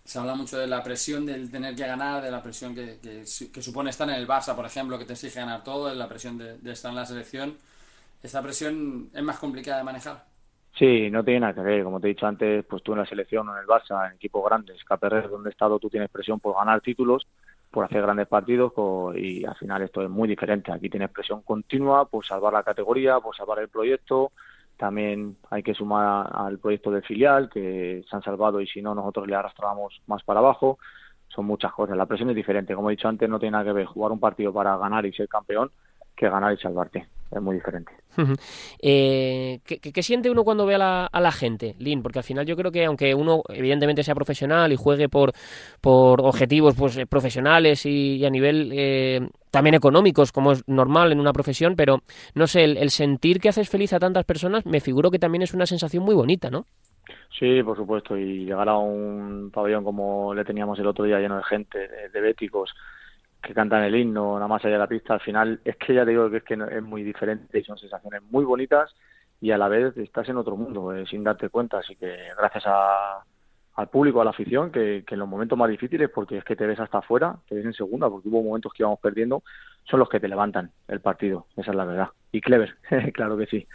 Se habla mucho de la presión del tener que ganar, de la presión que, que, supone estar en el Barça, por ejemplo, que te exige ganar todo, de la presión de, estar en la selección. ¿Esta presión es más complicada de manejar? Sí, no tiene nada que ver. Como te he dicho antes, pues tú en la selección o en el Barça, en equipos grandes, KPR, donde he estado, tú tienes presión por ganar títulos por hacer grandes partidos y al final esto es muy diferente. Aquí tienes presión continua por salvar la categoría, por salvar el proyecto. También hay que sumar al proyecto del filial, que se han salvado y si no, nosotros le arrastramos más para abajo. Son muchas cosas. La presión es diferente. Como he dicho antes, no tiene nada que ver jugar un partido para ganar y ser campeón que ganar y salvarte. Es muy diferente. eh, ¿qué, siente uno cuando ve a la, a la, gente, Lin? Porque al final yo creo que aunque uno evidentemente sea profesional y juegue por, por objetivos pues eh, profesionales y, a nivel eh, también económicos, como es normal en una profesión, pero no sé, el, sentir que haces feliz a tantas personas, me figuro que también es una sensación muy bonita, ¿no? Sí, por supuesto, y llegar a un pabellón como le teníamos el otro día lleno de gente, de, béticos, que cantan el himno nada más allá de la pista, al final es que ya digo que es que es muy diferente y son sensaciones muy bonitas y a la vez estás en otro mundo eh, sin darte cuenta, así que gracias a, al público, a la afición, que, en los momentos más difíciles, porque es que te ves hasta afuera, te ves en segunda, porque hubo momentos que íbamos perdiendo, son los que te levantan el partido, esa es la verdad. Y clever, [laughs] claro que sí.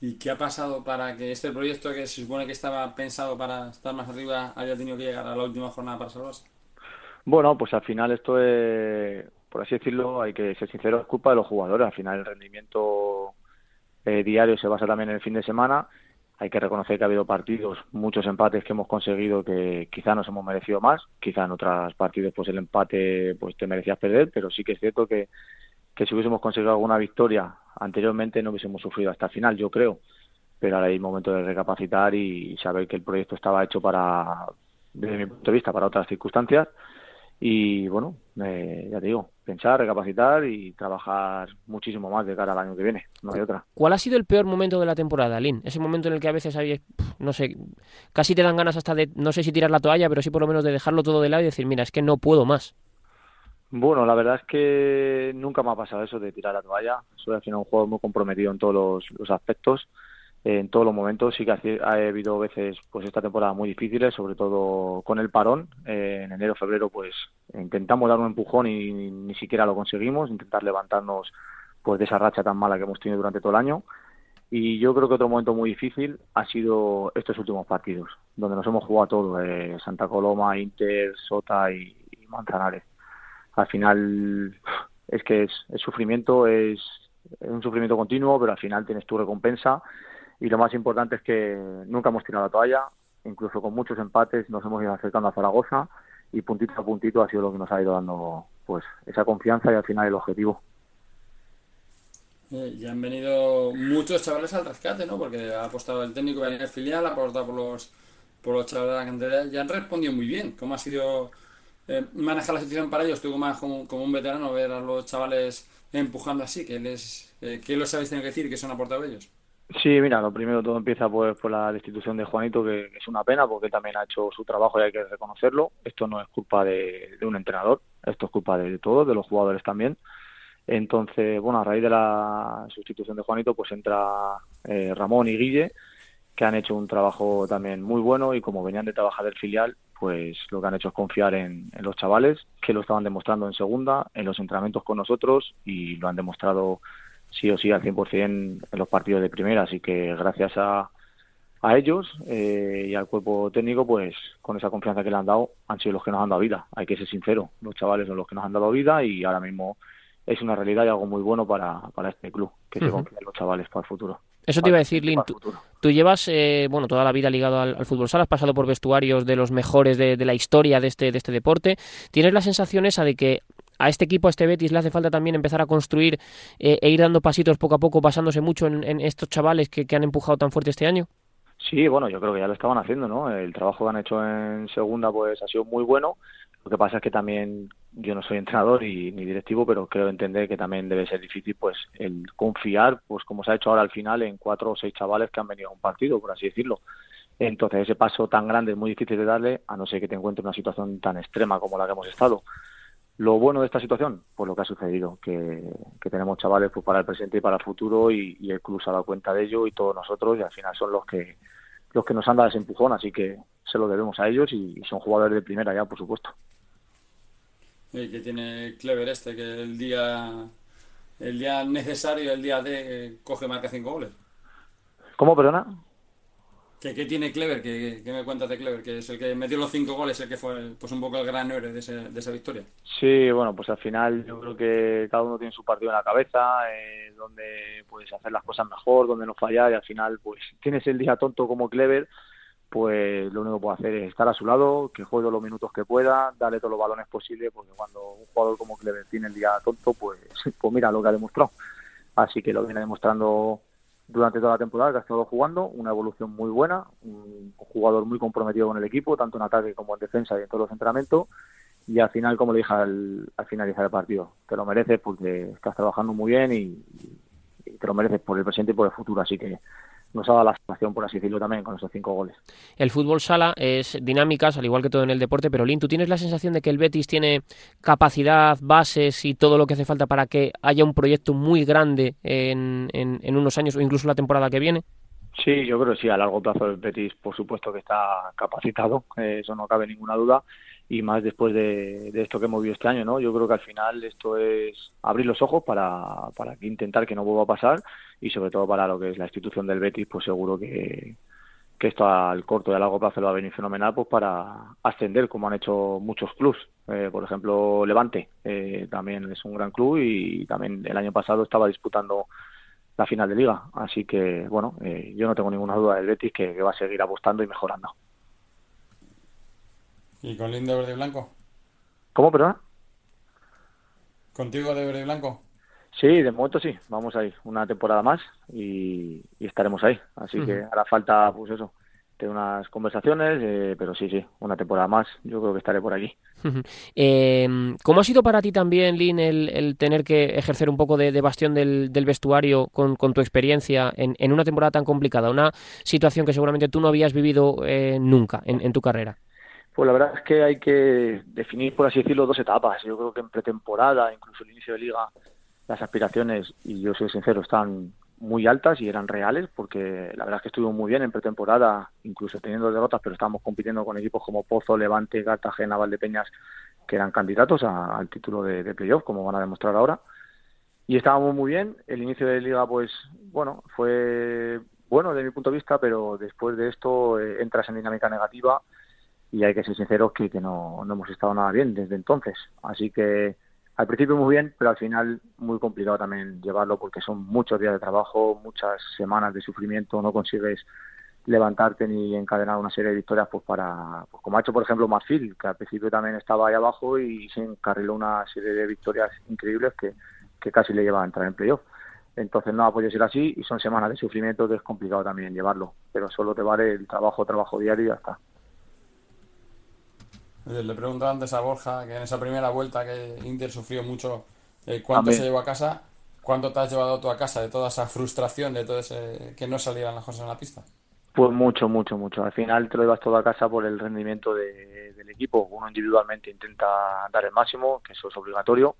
¿Y qué ha pasado para que este proyecto que se supone que estaba pensado para estar más arriba haya tenido que llegar a la última jornada para salvarse? Bueno, pues al final esto es, por así decirlo, hay que ser sincero, es culpa de los jugadores. Al final el rendimiento eh, diario se basa también en el fin de semana. Hay que reconocer que ha habido partidos, muchos empates que hemos conseguido que quizá nos hemos merecido más. Quizá en otros partidos pues el empate pues te merecías perder, pero sí que es cierto que, que si hubiésemos conseguido alguna victoria anteriormente no hubiésemos sufrido hasta el final, yo creo. Pero ahora hay momento de recapacitar y saber que el proyecto estaba hecho para, desde mi punto de vista, para otras circunstancias y bueno, eh, ya te digo, pensar, recapacitar y trabajar muchísimo más de cara al año que viene, no hay otra. ¿Cuál ha sido el peor momento de la temporada, Lin? Ese momento en el que a veces había, no sé, casi te dan ganas hasta de, no sé si tirar la toalla, pero sí por lo menos de dejarlo todo de lado y decir, mira, es que no puedo más. Bueno, la verdad es que nunca me ha pasado eso de tirar la toalla. Soy al final un juego muy comprometido en todos los aspectos en todos los momentos. Sí que ha, habido veces, pues esta temporada muy difíciles, sobre todo con el parón. Eh, en enero, febrero, pues intentamos dar un empujón y ni, siquiera lo conseguimos, intentar levantarnos pues de esa racha tan mala que hemos tenido durante todo el año. Y yo creo que otro momento muy difícil ha sido estos últimos partidos, donde nos hemos jugado todo, eh, Santa Coloma, Inter, Sota y, Manzanares. Al final es que es, es sufrimiento, es, es un sufrimiento continuo, pero al final tienes tu recompensa y lo más importante es que nunca hemos tirado la toalla, incluso con muchos empates nos hemos ido acercando a Zaragoza y puntito a puntito ha sido lo que nos ha ido dando pues esa confianza y al final el objetivo. Eh, ya han venido muchos chavales al rescate, ¿no? Porque ha apostado el técnico de el filial, ha apostado por los, por los chavales de la cantera y han respondido muy bien. ¿Cómo ha sido eh, manejar la situación para ellos? Tú como, como, un veterano ver a los chavales empujando así, ¿qué, les, eh, ¿qué los habéis tenido que decir que son aportado ellos? Sí, mira, lo primero todo empieza pues por la destitución de Juanito, que, es una pena porque también ha hecho su trabajo y hay que reconocerlo. Esto no es culpa de, un entrenador, esto es culpa de todos, de los jugadores también. Entonces, bueno, a raíz de la sustitución de Juanito, pues entra eh, Ramón y Guille, que han hecho un trabajo también muy bueno y como venían de trabajar del filial, pues lo que han hecho es confiar en, en los chavales, que lo estaban demostrando en segunda, en los entrenamientos con nosotros y lo han demostrado sí o sí al 100% en los partidos de primera. Así que gracias a, a ellos eh, y al cuerpo técnico, pues con esa confianza que le han dado, han sido los que nos han dado vida. Hay que ser sincero, los chavales son los que nos han dado vida y ahora mismo es una realidad y algo muy bueno para, para este club, que se confíen los chavales para el futuro. Eso te iba a decir, Lin. Tú, llevas eh, bueno toda la vida ligado al, fútbol sala, has pasado por vestuarios de los mejores de, de, la historia de este, de este deporte. ¿Tienes la sensación esa de que a este equipo, a este Betis, le hace falta también empezar a construir eh, e ir dando pasitos poco a poco, basándose mucho en, estos chavales que, han empujado tan fuerte este año? Sí, bueno, yo creo que ya lo estaban haciendo, ¿no? El trabajo que han hecho en segunda pues ha sido muy bueno. Lo que pasa es que también yo no soy entrenador y, ni directivo, pero creo entender que también debe ser difícil pues el confiar, pues como se ha hecho ahora al final, en cuatro o seis chavales que han venido a un partido, por así decirlo. Entonces ese paso tan grande es muy difícil de darle, a no ser que te encuentres en una situación tan extrema como la que hemos estado. Lo bueno de esta situación, pues lo que ha sucedido, que, tenemos chavales pues para el presente y para el futuro y, el club se ha dado cuenta de ello y todos nosotros y al final son los que los que nos han dado ese empujón, así que se lo debemos a ellos y, son jugadores de primera ya, por supuesto. Y que tiene Clever este, que el día el día necesario, el día de, eh, coge marca cinco goles. ¿Cómo, perdona? ¿Qué, tiene Clever? ¿Qué, me cuentas de Clever? Que es el que metió los cinco goles, el que fue pues un poco el gran héroe de, esa victoria. Sí, bueno, pues al final yo creo que cada uno tiene su partido en la cabeza, eh, donde puedes hacer las cosas mejor, donde no fallar y al final pues [laughs] tienes el día tonto como Clever, pues lo único que puedo hacer es estar a su lado, que juegue los minutos que pueda, darle todos los balones posibles, porque cuando un jugador como Clever tiene el día tonto, pues, [laughs] pues mira lo que ha demostrado. Así que lo viene demostrando durante toda la temporada que ha estado jugando, una evolución muy buena, un jugador muy comprometido con el equipo, tanto en ataque como en defensa y en todos los entrenamientos. Y al final, como le dije al, finalizar el partido, te lo mereces porque estás trabajando muy bien y, te lo mereces por el presente y por el futuro. Así que nos ha dado la situación, por así decirlo, también con esos cinco goles. El fútbol sala es dinámicas, al igual que todo en el deporte, pero Lin, ¿tú tienes la sensación de que el Betis tiene capacidad, bases y todo lo que hace falta para que haya un proyecto muy grande en, en, unos años o incluso la temporada que viene? Sí, yo creo que sí, a largo plazo el Betis por supuesto que está capacitado, eh, eso no cabe ninguna duda, y más después de, esto que hemos visto este año, ¿no? Yo creo que al final esto es abrir los ojos para, para intentar que no vuelva a pasar y sobre todo para lo que es la institución del Betis, pues seguro que, esto al corto y a largo plazo lo va a venir fenomenal pues para ascender como han hecho muchos clubs. Eh, por ejemplo Levante eh, también es un gran club y también el año pasado estaba disputando la final de liga. Así que bueno eh, yo no tengo ninguna duda del Betis que, va a seguir apostando y mejorando y con Lindo verde y blanco cómo perdón contigo de verde y blanco Sí, de momento sí, vamos a ir una temporada más y, estaremos ahí. Así que hará falta, pues eso, tener unas conversaciones, eh, pero sí, sí, una temporada más, yo creo que estaré por aquí. Em, ¿Cómo ha sido para ti también, Lin, el, tener que ejercer un poco de, bastión del, vestuario con, tu experiencia en, una temporada tan complicada? Una situación que seguramente tú no habías vivido eh, nunca en, en tu carrera. Pues la verdad es que hay que definir, por así decirlo, dos etapas. Yo creo que en pretemporada, incluso el inicio de liga, las aspiraciones, y yo soy sincero, están muy altas y eran reales, porque la verdad es que estuvimos muy bien en pretemporada, incluso teniendo derrotas, pero estábamos compitiendo con equipos como Pozo, Levante, Cartagena, Valdepeñas, que eran candidatos al título de, de playoff, como van a demostrar ahora. Y estábamos muy bien. El inicio de liga, pues, bueno, fue bueno desde mi punto de vista, pero después de esto eh, entras en dinámica negativa y hay que ser sinceros que, que no, no hemos estado nada bien desde entonces. Así que al principio muy bien, pero al final muy complicado también llevarlo porque son muchos días de trabajo, muchas semanas de sufrimiento, no consigues levantarte ni encadenar una serie de victorias pues para pues como ha hecho por ejemplo Marfil que al principio también estaba ahí abajo y se encarriló una serie de victorias increíbles que, que casi le lleva a entrar en playoff. Entonces no ha podido ser así y son semanas de sufrimiento que es complicado también llevarlo pero solo te vale el trabajo trabajo diario y ya está le preguntaba antes a Borja que en esa primera vuelta que Inter sufrió mucho, eh, ¿cuánto se llevó a casa? ¿Cuánto te has llevado tú a casa de toda esa frustración, de todo ese que no salieran las cosas en la pista? Pues mucho, mucho, mucho. Al final te lo llevas todo a casa por el rendimiento del equipo. Uno individualmente intenta dar el máximo, que eso es obligatorio,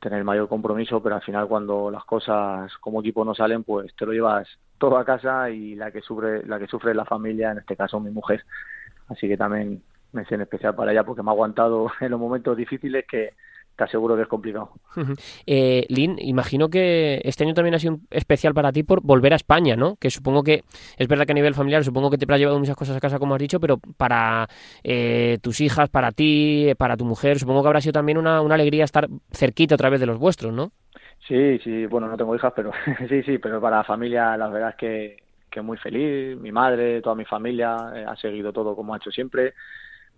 tener mayor compromiso, pero al final cuando las cosas como equipo no salen, pues te lo llevas todo a casa y la que sufre, la que sufre es la familia, en este caso mi mujer. Así que también mención especial para ella porque me ha aguantado [laughs] en los momentos difíciles que te aseguro que es complicado. eh, Lin, imagino que este año también ha sido especial para ti por volver a España, ¿no? Que supongo que, es verdad que a nivel familiar, supongo que te habrá llevado muchas cosas a casa, como has dicho, pero para eh, tus hijas, para ti, para tu mujer, supongo que habrá sido también una, una alegría estar cerquita otra vez de los vuestros, ¿no? Sí, sí, bueno, no tengo hijas, pero [laughs] sí, sí, pero para la familia la verdad es que, que muy feliz, mi madre, toda mi familia eh, ha seguido todo como ha hecho siempre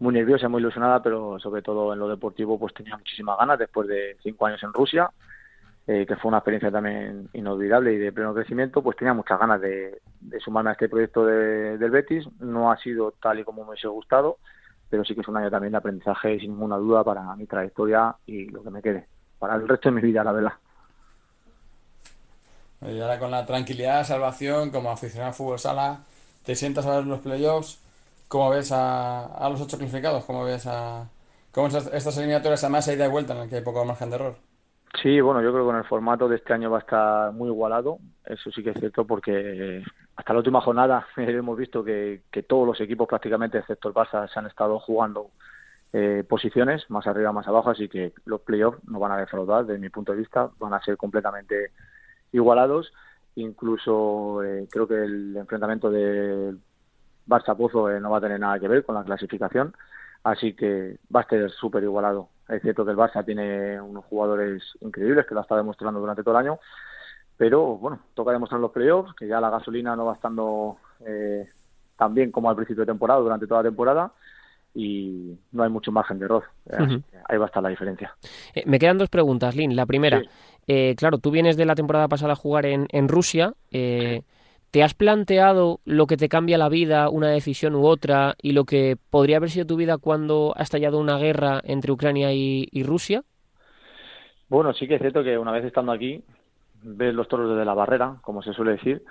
muy nerviosa, muy ilusionada, pero sobre todo en lo deportivo pues tenía muchísimas ganas después de cinco años en Rusia, eh, que fue una experiencia también inolvidable y de pleno crecimiento, pues tenía muchas ganas de, sumarme a este proyecto del Betis. No ha sido tal y como me hubiese gustado, pero sí que es un año también de aprendizaje sin ninguna duda para mi trayectoria y lo que me quede, para el resto de mi vida, la verdad. Y ahora con la tranquilidad, salvación, como aficionado al fútbol sala, te sientas a ver los playoffs, ¿cómo ves a, a los ocho clasificados? ¿Cómo ves a cómo estas, eliminatorias además hay ida y vuelta en el que hay poco margen de error? Sí, bueno, yo creo que con el formato de este año va a estar muy igualado, eso sí que es cierto porque hasta la última jornada [laughs] hemos visto que, que todos los equipos prácticamente, excepto el Barça, se han estado jugando eh, posiciones, más arriba, más abajo, así que los playoffs no van a defraudar, desde mi punto de vista, van a ser completamente igualados. Incluso eh, creo que el enfrentamiento del Barça Pozo eh, no va a tener nada que ver con la clasificación, así que va a ser súper igualado. Es cierto que el Barça tiene unos jugadores increíbles que lo está demostrando durante todo el año, pero bueno, toca demostrar los playoffs, que ya la gasolina no va estando eh, tan bien como al principio de temporada, durante toda la temporada, y no hay mucho margen de error. Ujú. Ahí va a estar la diferencia. Eh, me quedan dos preguntas, Lin. La primera, Sí. eh, claro, tú vienes de la temporada pasada a jugar en, en Rusia. eh, ¿Te has planteado lo que te cambia la vida, una decisión u otra, y lo que podría haber sido tu vida cuando ha estallado una guerra entre Ucrania y, Rusia? Bueno, sí que es cierto que una vez estando aquí, ves los toros desde la barrera, como se suele decir,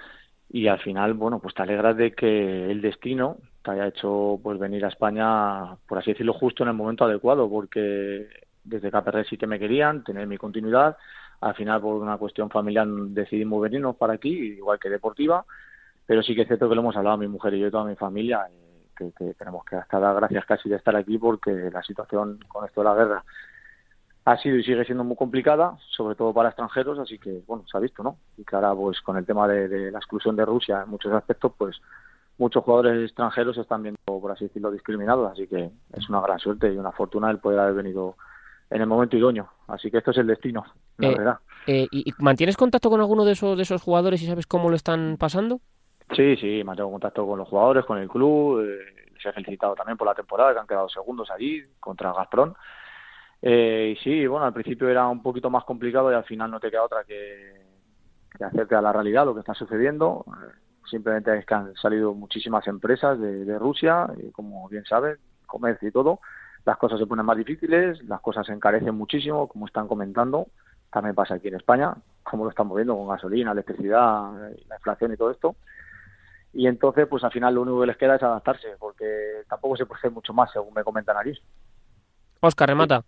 y al final, bueno, pues te alegras de que el destino te haya hecho pues venir a España, por así decirlo, justo en el momento adecuado, porque desde KPR sí que me querían, tener mi continuidad, al final por una cuestión familiar decidimos venirnos para aquí, igual que deportiva, pero sí que es cierto que lo hemos hablado mi mujer y yo y toda mi familia, eh, que, que tenemos que hasta dar gracias casi de estar aquí porque la situación con esto de la guerra ha sido y sigue siendo muy complicada, sobre todo para extranjeros, así que, bueno, se ha visto, ¿no? Y que ahora, pues, con el tema de, de la exclusión de Rusia en muchos aspectos, pues, muchos jugadores extranjeros se están viendo, por así decirlo, discriminados, así que es una gran suerte y una fortuna el poder haber venido en el momento idóneo. Así que esto es el destino, la Eh, verdad. Eh, ¿y, mantienes contacto con alguno de esos, de esos jugadores y sabes cómo lo están pasando? Sí, sí, mantengo contacto con los jugadores, con el club, eh, les he felicitado también por la temporada, que han quedado segundos allí contra Gazprom. Eh, y sí, bueno, al principio era un poquito más complicado y al final no te queda otra que, que hacerte a la realidad lo que está sucediendo. Eh, simplemente es que han salido muchísimas empresas de, de Rusia, y como bien sabes, comercio y todo, las cosas se ponen más difíciles, las cosas se encarecen muchísimo, como están comentando. También pasa aquí en España, como lo estamos viendo con gasolina, electricidad, eh, la inflación y todo esto y entonces pues al final lo único que les queda es adaptarse porque tampoco se puede hacer mucho más según me comentan aquí Oscar, remata.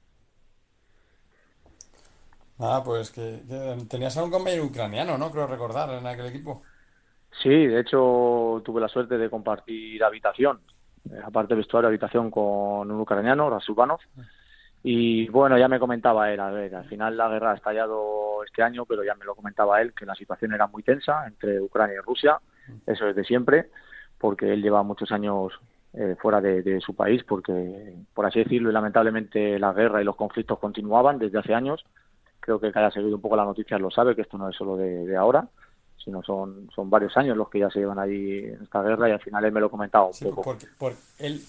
Ah, pues que, que tenías a un compañero ucraniano, ¿no? Creo recordar en aquel equipo. sí de hecho tuve la suerte de compartir habitación aparte de vestuario habitación con un ucraniano Rasubanov. Y bueno ya me comentaba él a ver al final la guerra ha estallado este año pero ya me lo comentaba él que la situación era muy tensa entre Ucrania y Rusia eso es de siempre porque él lleva muchos años eh, fuera de, de su país porque por así decirlo y lamentablemente la guerra y los conflictos continuaban desde hace años. Creo que el que haya seguido un poco las noticias lo sabe que esto no es solo de, de ahora sino son son varios años los que ya se llevan ahí en esta guerra y al final él me lo comentaba un Sí, poco porque, por- él,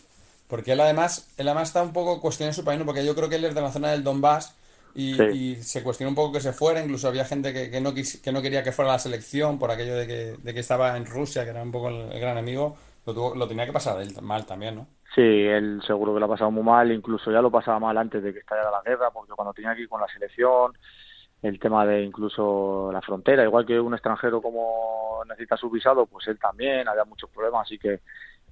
porque él además, él además está un poco cuestionando su país, ¿no? Porque yo creo que él es de la zona del Donbass y, Sí. y se cuestionó un poco que se fuera, incluso había gente que, que no quis- que no quería que fuera a la selección por aquello de que, de que estaba en Rusia, que era un poco el, el gran amigo, lo, tuvo- lo tenía que pasar él mal también, ¿no? Sí, él seguro que lo ha pasado muy mal, incluso ya lo pasaba mal antes de que estallara la guerra, porque cuando tenía que ir con la selección, el tema de incluso la frontera, igual que un extranjero como necesita su visado, pues él también, había muchos problemas, así que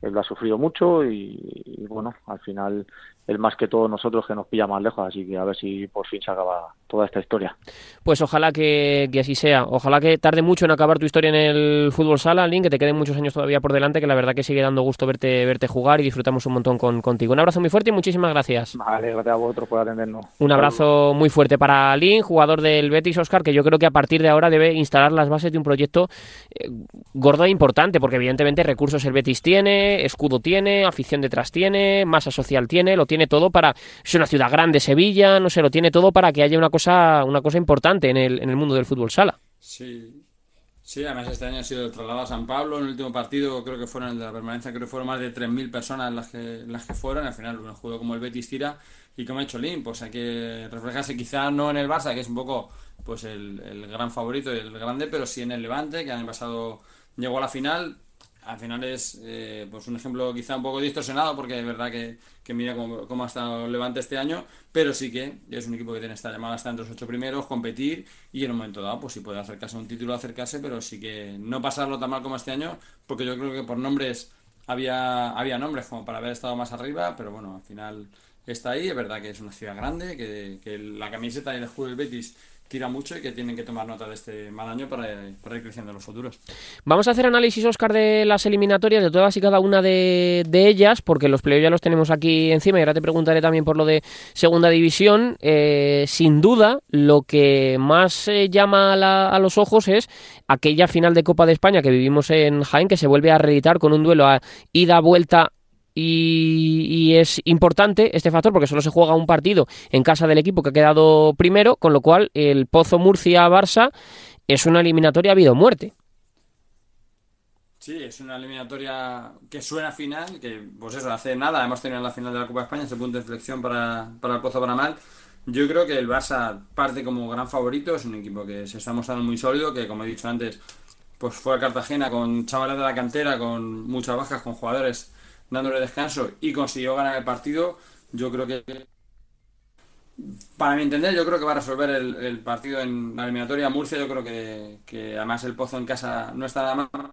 él lo ha sufrido mucho y, bueno, al final él más que todos nosotros que nos pilla más lejos, así que a ver si por fin se acaba toda esta historia. Pues ojalá que, que así sea. Ojalá que tarde mucho en acabar tu historia en el fútbol sala, Lin, que te queden muchos años todavía por delante, que la verdad que sigue dando gusto verte, verte jugar y disfrutamos un montón con, contigo. Un abrazo muy fuerte y muchísimas gracias. Vale, gracias a vosotros por atendernos. Un abrazo muy fuerte para Lin, jugador del Betis Oscar, que yo creo que a partir de ahora debe instalar las bases de un proyecto eh, gordo e importante, porque evidentemente recursos el Betis tiene, escudo tiene, afición detrás tiene, masa social tiene, lo tiene todo para es una ciudad grande Sevilla, no sé, lo tiene todo para que haya una cosa una cosa importante en el, en el mundo del fútbol sala. Sí, sí, además este año ha sido el traslado a San Pablo. En el último partido, creo que fueron el de la permanencia, creo que fueron más de 3.000 personas las que, las que fueron. Al final, un juego como el Betis tira y como ha hecho Lin, pues hay que reflejarse quizá no en el Barça, que es un poco pues el, el gran favorito y el grande, pero sí en el Levante, que año pasado llegó a la final. Al final es eh, pues un ejemplo quizá un poco distorsionado porque es verdad que, que mira cómo, cómo, ha estado Levante este año, pero sí que es un equipo que tiene esta llamada hasta entre los ocho primeros, competir y en un momento dado pues si puede acercarse a un título, acercarse, pero sí que no pasarlo tan mal como este año porque yo creo que por nombres había, había nombres como para haber estado más arriba, pero bueno, al final está ahí, es verdad que es una ciudad grande, que, que la camiseta y el escudo del Betis tira mucho y que tienen que tomar nota de este mal año para, para, ir creciendo en los futuros. Vamos a hacer análisis, Oscar, de las eliminatorias, de todas y cada una de, ellas, porque los playoffs ya los tenemos aquí encima y ahora te preguntaré también por lo de segunda división. Eh, sin duda, lo que más eh, llama a, la, a, los ojos es aquella final de Copa de España que vivimos en Jaén, que se vuelve a reeditar con un duelo a ida-vuelta y, es importante este factor porque solo se juega un partido en casa del equipo que ha quedado primero, con lo cual el Pozo Murcia-Barça es una eliminatoria vida o muerte. Sí, es una eliminatoria que suena final, que pues eso, hace nada hemos tenido la final de la Copa de España, ese punto de inflexión para, para el Pozo Bramal. Yo creo que el Barça parte como gran favorito, es un equipo que se está mostrando muy sólido, que como he dicho antes, pues fue a Cartagena con chavales de la cantera, con muchas bajas, con jugadores dándole descanso y consiguió ganar el partido, yo creo que para mi entender, yo creo que va a resolver el, partido en la eliminatoria. Murcia, yo creo que, que, además el Pozo en casa no está nada mal.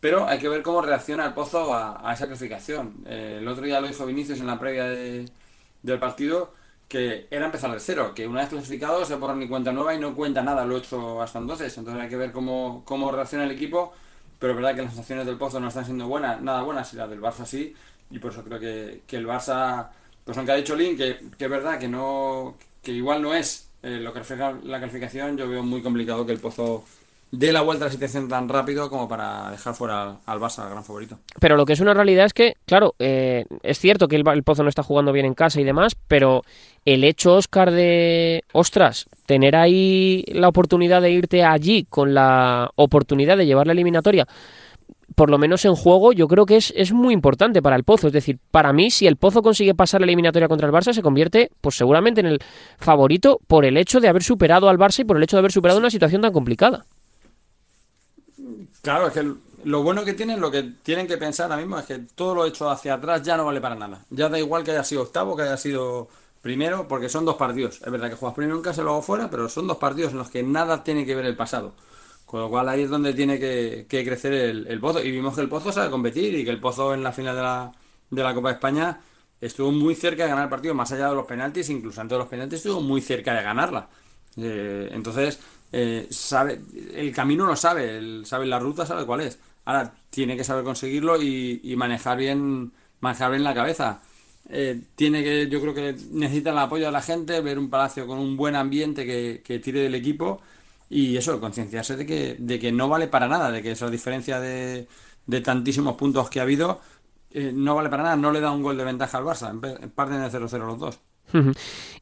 Pero hay que ver cómo reacciona el Pozo a, esa clasificación. Eh, el otro día lo dijo Vinicius en la previa de, del partido, que era empezar de cero, que una vez clasificado se borra ni cuenta nueva y no cuenta nada lo hecho hasta entonces. Entonces hay que ver cómo, cómo reacciona el equipo pero es verdad que las sensaciones del Pozo no están siendo buenas, nada buenas, y las del Barça sí, y por eso creo que, que el Barça, pues aunque ha dicho Lin, que, que, es verdad que no que igual no es eh, lo que refleja la calificación, yo veo muy complicado que el Pozo dé la vuelta a la situación tan rápido como para dejar fuera al, Barça, al gran favorito. Pero lo que es una realidad es que, claro, eh, es cierto que el, el, Pozo no está jugando bien en casa y demás, pero el hecho, Oscar, de, ostras, tener ahí la oportunidad de irte allí con la oportunidad de llevar la eliminatoria, por lo menos en juego, yo creo que es, es, muy importante para el Pozo. Es decir, para mí, si el Pozo consigue pasar la eliminatoria contra el Barça, se convierte, pues seguramente en el favorito por el hecho de haber superado al Barça y por el hecho de haber superado una situación tan complicada. Claro, es que lo bueno que tienen, lo que tienen que pensar ahora mismo es que todo lo hecho hacia atrás ya no vale para nada. Ya da igual que haya sido octavo, que haya sido primero, porque son dos partidos. Es verdad que juegas primero en casa y luego fuera, pero son dos partidos en los que nada tiene que ver el pasado. Con lo cual ahí es donde tiene que, crecer el, el, Pozo. Y vimos que el Pozo sabe competir y que el Pozo en la final de la, de la Copa de España estuvo muy cerca de ganar el partido, más allá de los penaltis, incluso antes de los penaltis estuvo muy cerca de ganarla. Eh, entonces, eh, sabe, el camino lo sabe, el, sabe la ruta, sabe cuál es. Ahora tiene que saber conseguirlo y, y manejar bien manejar bien la cabeza. Eh, tiene que, yo creo que necesita el apoyo de la gente, ver un palacio con un buen ambiente que, que tire del equipo y eso, concienciarse de que, de que no vale para nada, de que esa diferencia de, de tantísimos puntos que ha habido eh, no vale para nada, no le da un gol de ventaja al Barça, parten de 0-0 los dos.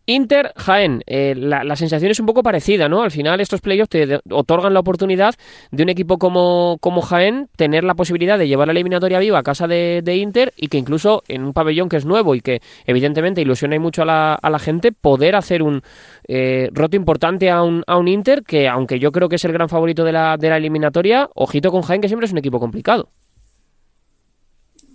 Inter Jaén, eh, la, sensación es un poco parecida, ¿no? Al final estos playoffs te otorgan la oportunidad de un equipo como, como Jaén tener la posibilidad de llevar la eliminatoria viva a casa de, de, Inter y que incluso en un pabellón que es nuevo y que evidentemente ilusiona mucho a la, a la gente, poder hacer un eh, roto importante a un, a un Inter que aunque yo creo que es el gran favorito de la, de la eliminatoria, ojito con Jaén que siempre es un equipo complicado.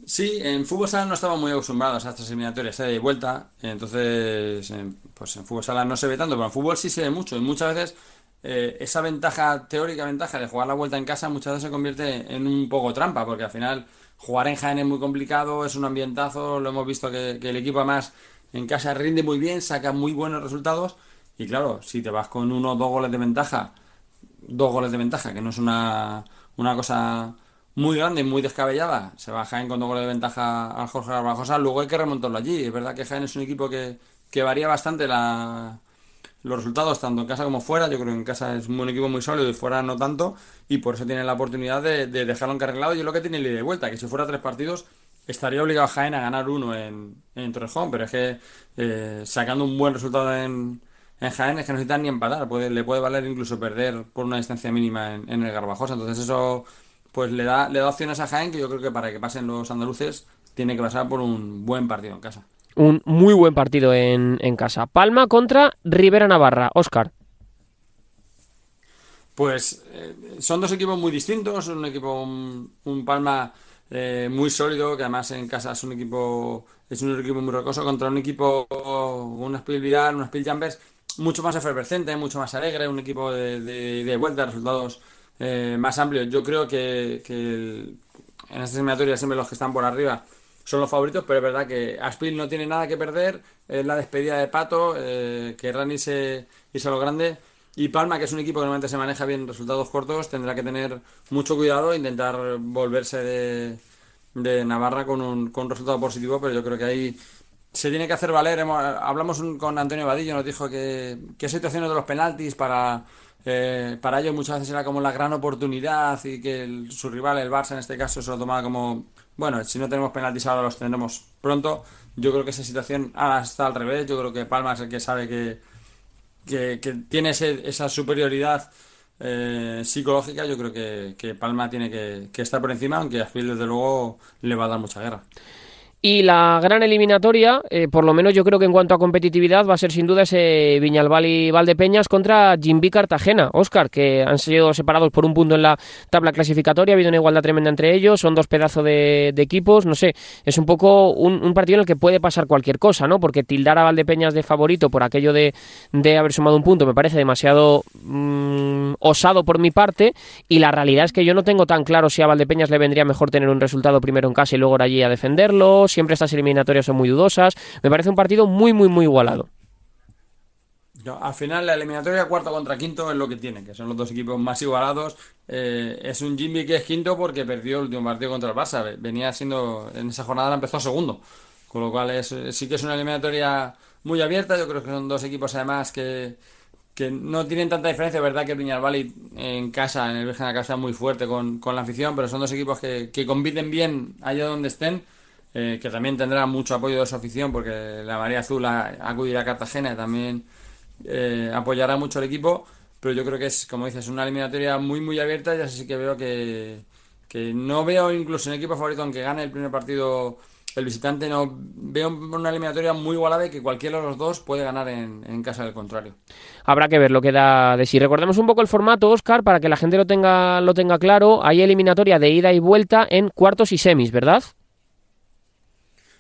Sí, en fútbol sala no estamos muy acostumbrados a estas eliminatorias de vuelta, entonces pues en fútbol sala no se ve tanto, pero en fútbol sí se ve mucho. Y muchas veces eh, esa ventaja, teórica ventaja de jugar la vuelta en casa muchas veces se convierte en un poco trampa, porque al final jugar en Jaén es muy complicado, es un ambientazo, lo hemos visto que, que el equipo además en casa rinde muy bien, saca muy buenos resultados. Y claro, si te vas con uno o dos goles de ventaja, dos goles de ventaja, que no es una, una cosa muy grande y muy descabellada. Se va Jaén con dos de ventaja al Jorge Barbajosa. Luego hay que remontarlo allí. Es verdad que Jaén es un equipo que, que varía bastante la, los resultados, tanto en casa como fuera. Yo creo que en casa es un equipo muy sólido y fuera no tanto. Y por eso tiene la oportunidad de, de dejarlo encarrilado. Y es lo que tiene el ida y vuelta, que si fuera tres partidos estaría obligado Jaén a ganar uno en, en Torrejón. Pero es que eh, sacando un buen resultado en, en Jaén es que no necesitan ni empatar. Puede, le puede valer incluso perder por una distancia mínima en el Garbajosa. Entonces eso pues le da, le da opciones a Jaén que yo creo que para que pasen los andaluces tiene que pasar por un buen partido en casa. Un muy buen partido en, en casa. Palma contra Rivera Navarra. Oscar. pues eh, son dos equipos muy distintos, un equipo, un, Palma eh, muy sólido, que además en casa es un equipo, es un equipo muy rocoso, contra un equipo, un Spiel Viral, un Spiel Jumpers, mucho más efervescente, mucho más alegre, un equipo de, de, vuelta, resultados eh, más amplios. Yo creo que, en estas eliminatorias siempre los que están por arriba son los favoritos, pero es verdad que Aspil no tiene nada que perder, es la despedida de Pato, que Rani se irse a lo grande y Palma, que es un equipo que normalmente se maneja bien resultados cortos, tendrá que tener mucho cuidado e intentar volverse de, Navarra con un, con un resultado positivo, pero yo creo que ahí se tiene que hacer valer. hablamos con Antonio Vadillo, nos dijo que, qué situaciones de los penaltis para, eh, para ellos muchas veces era como la gran oportunidad y que su rival, el Barça en este caso, se lo tomaba como, bueno, si no tenemos penaltis ahora los tendremos pronto. Yo creo que esa situación ahora está al revés. Yo creo que Palma es el que sabe que, que, tiene esa superioridad eh, psicológica, yo creo que, Palma tiene que, que, estar por encima, aunque a Phil desde luego le va a dar mucha guerra. Y la gran eliminatoria, eh, por lo menos yo creo que en cuanto a competitividad, va a ser sin duda ese Viñalbal y Valdepeñas contra Jimby Cartagena. Oscar, que han sido separados por un punto en la tabla clasificatoria, ha habido una igualdad tremenda entre ellos, son dos pedazos de, equipos, no sé, es un poco un, partido en el que puede pasar cualquier cosa, ¿no? Porque tildar a Valdepeñas de favorito por aquello de, haber sumado un punto me parece demasiado mm, osado por mi parte, y la realidad es que yo no tengo tan claro si a Valdepeñas le vendría mejor tener un resultado primero en casa y luego allí a defenderlo siempre estas eliminatorias son muy dudosas. Me parece un partido muy, muy, muy igualado. al final la eliminatoria cuarto contra quinto es lo que tiene, que son los dos equipos más igualados. Eh, es un Jimmy que es quinto porque perdió el último partido contra el Barça. Venía siendo, en esa jornada empezó segundo. Con lo cual es, sí que es una eliminatoria muy abierta. Yo creo que son dos equipos además que, que no tienen tanta diferencia. Es verdad que Viñal en casa, en el Virgen de la Casa, muy fuerte con, con, la afición, pero son dos equipos que, que compiten bien allá donde estén eh, que también tendrá mucho apoyo de su afición porque la María Azul acudirá a Cartagena y también eh, apoyará mucho al equipo, pero yo creo que es, como dices, una eliminatoria muy muy abierta y así que veo que, que no veo incluso en equipo favorito, aunque gane el primer partido el visitante, no veo una eliminatoria muy igualada y que cualquiera de los dos puede ganar en, en, casa del contrario. Habrá que ver lo que da de sí. Recordemos un poco el formato, Oscar, para que la gente lo tenga, lo tenga claro. Hay eliminatoria de ida y vuelta en cuartos y semis, ¿verdad?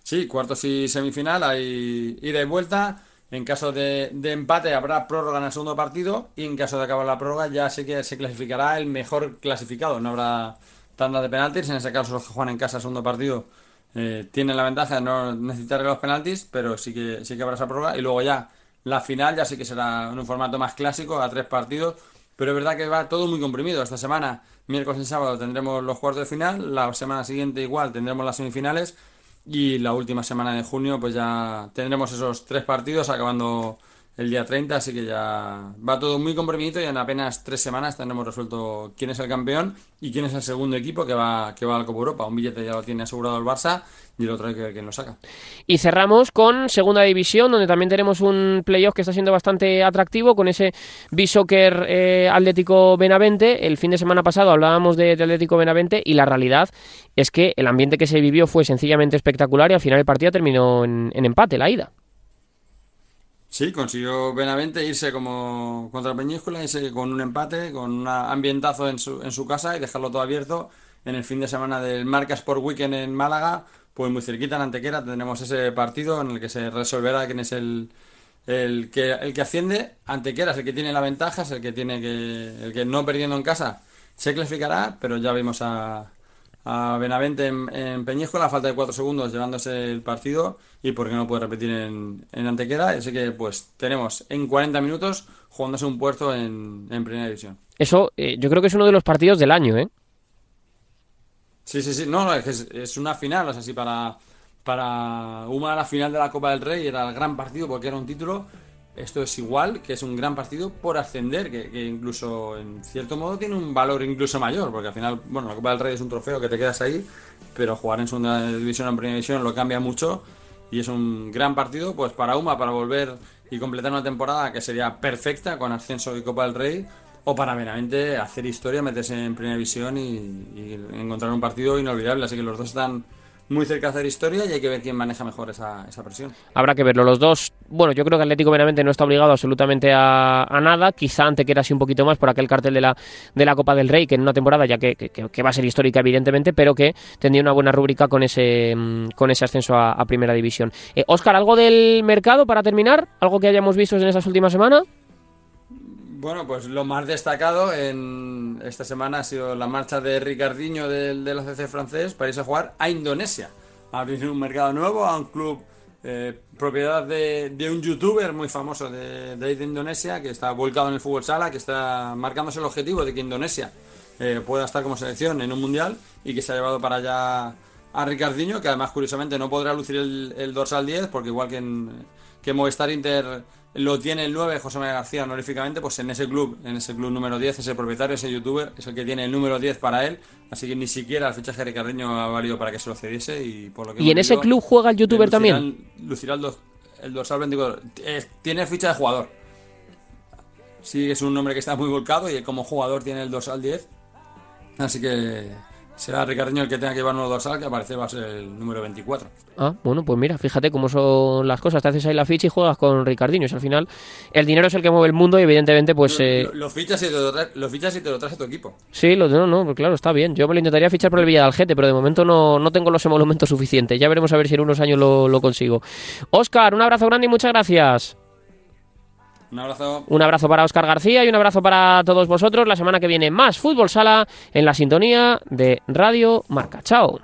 Sí, cuartos y semifinal, hay ida y vuelta. En caso de, empate habrá prórroga en el segundo partido y en caso de acabar la prórroga ya sé que se clasificará el mejor clasificado. No habrá tanda de penaltis. En ese caso los que juegan en casa el segundo partido eh, tienen la ventaja de no necesitar los penaltis, pero sí que, sí que habrá esa prórroga. Y luego ya la final ya sí que será en un formato más clásico, a tres partidos. Pero es verdad que va todo muy comprimido. Esta semana, miércoles y sábado, tendremos los cuartos de final. La semana siguiente igual tendremos las semifinales y la última semana de junio, pues ya tendremos esos tres partidos acabando el día 30, así que ya va todo muy comprimido y en apenas tres semanas tendremos resuelto quién es el campeón y quién es el segundo equipo que va, que va al Copa Europa. Un billete ya lo tiene asegurado el Barça y el otro hay que quién lo saca. Y cerramos con Segunda División, donde también tenemos un playoff que está siendo bastante atractivo con ese B-Soccer eh, Atlético Benavente. El fin de semana pasado hablábamos de, Atlético Benavente y la realidad es que el ambiente que se vivió fue sencillamente espectacular y al final el partido terminó en, empate, la ida. Sí, consiguió Benavente irse como contra Peñíscola, irse con un empate, con un ambientazo en su, en su casa y dejarlo todo abierto en el fin de semana del Marcas por Weekend en Málaga, pues muy cerquita en Antequera tendremos ese partido en el que se resolverá quién es el, el que el que asciende. Antequera es el que tiene la ventaja, es el que tiene que el que no perdiendo en casa se clasificará, pero ya vimos a, a Benavente en, en Peñíscola a falta de cuatro segundos llevándose el partido y porque no puede repetir en, en Antequera. Así que pues tenemos en 40 minutos jugándose un puerto en, en primera división. Eso eh, yo creo que es uno de los partidos del año, ¿eh? Sí, sí, sí. No, es, es una final, o sea, sí, para, para Uma la final de la Copa del Rey era el gran partido porque era un título. Esto es igual, que es un gran partido por ascender, que, incluso en cierto modo tiene un valor incluso mayor, porque al final, bueno, la Copa del Rey es un trofeo que te quedas ahí, pero jugar en segunda división o en primera división lo cambia mucho y es un gran partido pues para Uma para volver y completar una temporada que sería perfecta con ascenso y Copa del Rey o para meramente hacer historia, meterse en primera división y, encontrar un partido inolvidable. Así que los dos están muy cerca de hacer historia y hay que ver quién maneja mejor esa, esa presión. Habrá que verlo. Los dos, bueno, yo creo que Atlético Benavente no está obligado absolutamente a, a nada. Quizá ante que era así un poquito más por aquel cartel de la, de la Copa del Rey, que en una temporada ya que, que, que va a ser histórica, evidentemente, pero que tendría una buena rúbrica con ese, mm, con ese ascenso a, Primera División. Eh, Óscar, ¿algo del mercado para terminar? ¿Algo que hayamos visto en estas últimas semanas? Bueno, pues lo más destacado en esta semana ha sido la marcha de Ricardiño del, del ACC francés para irse a jugar a Indonesia. A abrir un mercado nuevo, a un club eh, propiedad de, un youtuber muy famoso de, de, de, Indonesia que está volcado en el fútbol sala, que está marcándose el objetivo de que Indonesia eh, pueda estar como selección en un mundial y que se ha llevado para allá a Ricardiño, que además curiosamente no podrá lucir el, el dorsal 10 porque igual que en, que Movistar Inter lo tiene el 9 José María García honoríficamente, pues en ese club, en ese club número 10, ese propietario, ese youtuber, es el que tiene el número 10 para él, así que ni siquiera el fichaje de Ricardeño ha valido para que se lo cediese y por lo que ¿Y en ese club juega el youtuber lucirá, también? Lucirá el, dos, el dorsal 24. tiene ficha de jugador. Sí, es un nombre que está muy volcado y como jugador tiene el dorsal 10. Así que será Ricardeño el que tenga que llevar nuevo dorsal, que aparece va a ser el número 24. Ah, bueno, pues mira, fíjate cómo son las cosas. Te haces ahí la ficha y juegas con Ricardiño. al final, el dinero es el que mueve el mundo y evidentemente, pues. Lo, eh... lo, lo fichas, y te lo traes, lo fichas y te lo traes a tu equipo. Sí, lo, no, no, pues claro, está bien. Yo me lo intentaría fichar por el Villa de Algete, pero de momento no, no tengo los emolumentos suficientes. Ya veremos a ver si en unos años lo, lo consigo. Oscar, un abrazo grande y muchas gracias. Un abrazo. Un abrazo para Oscar García y un abrazo para todos vosotros. La semana que viene más Fútbol Sala en la sintonía de Radio Marca. Chao.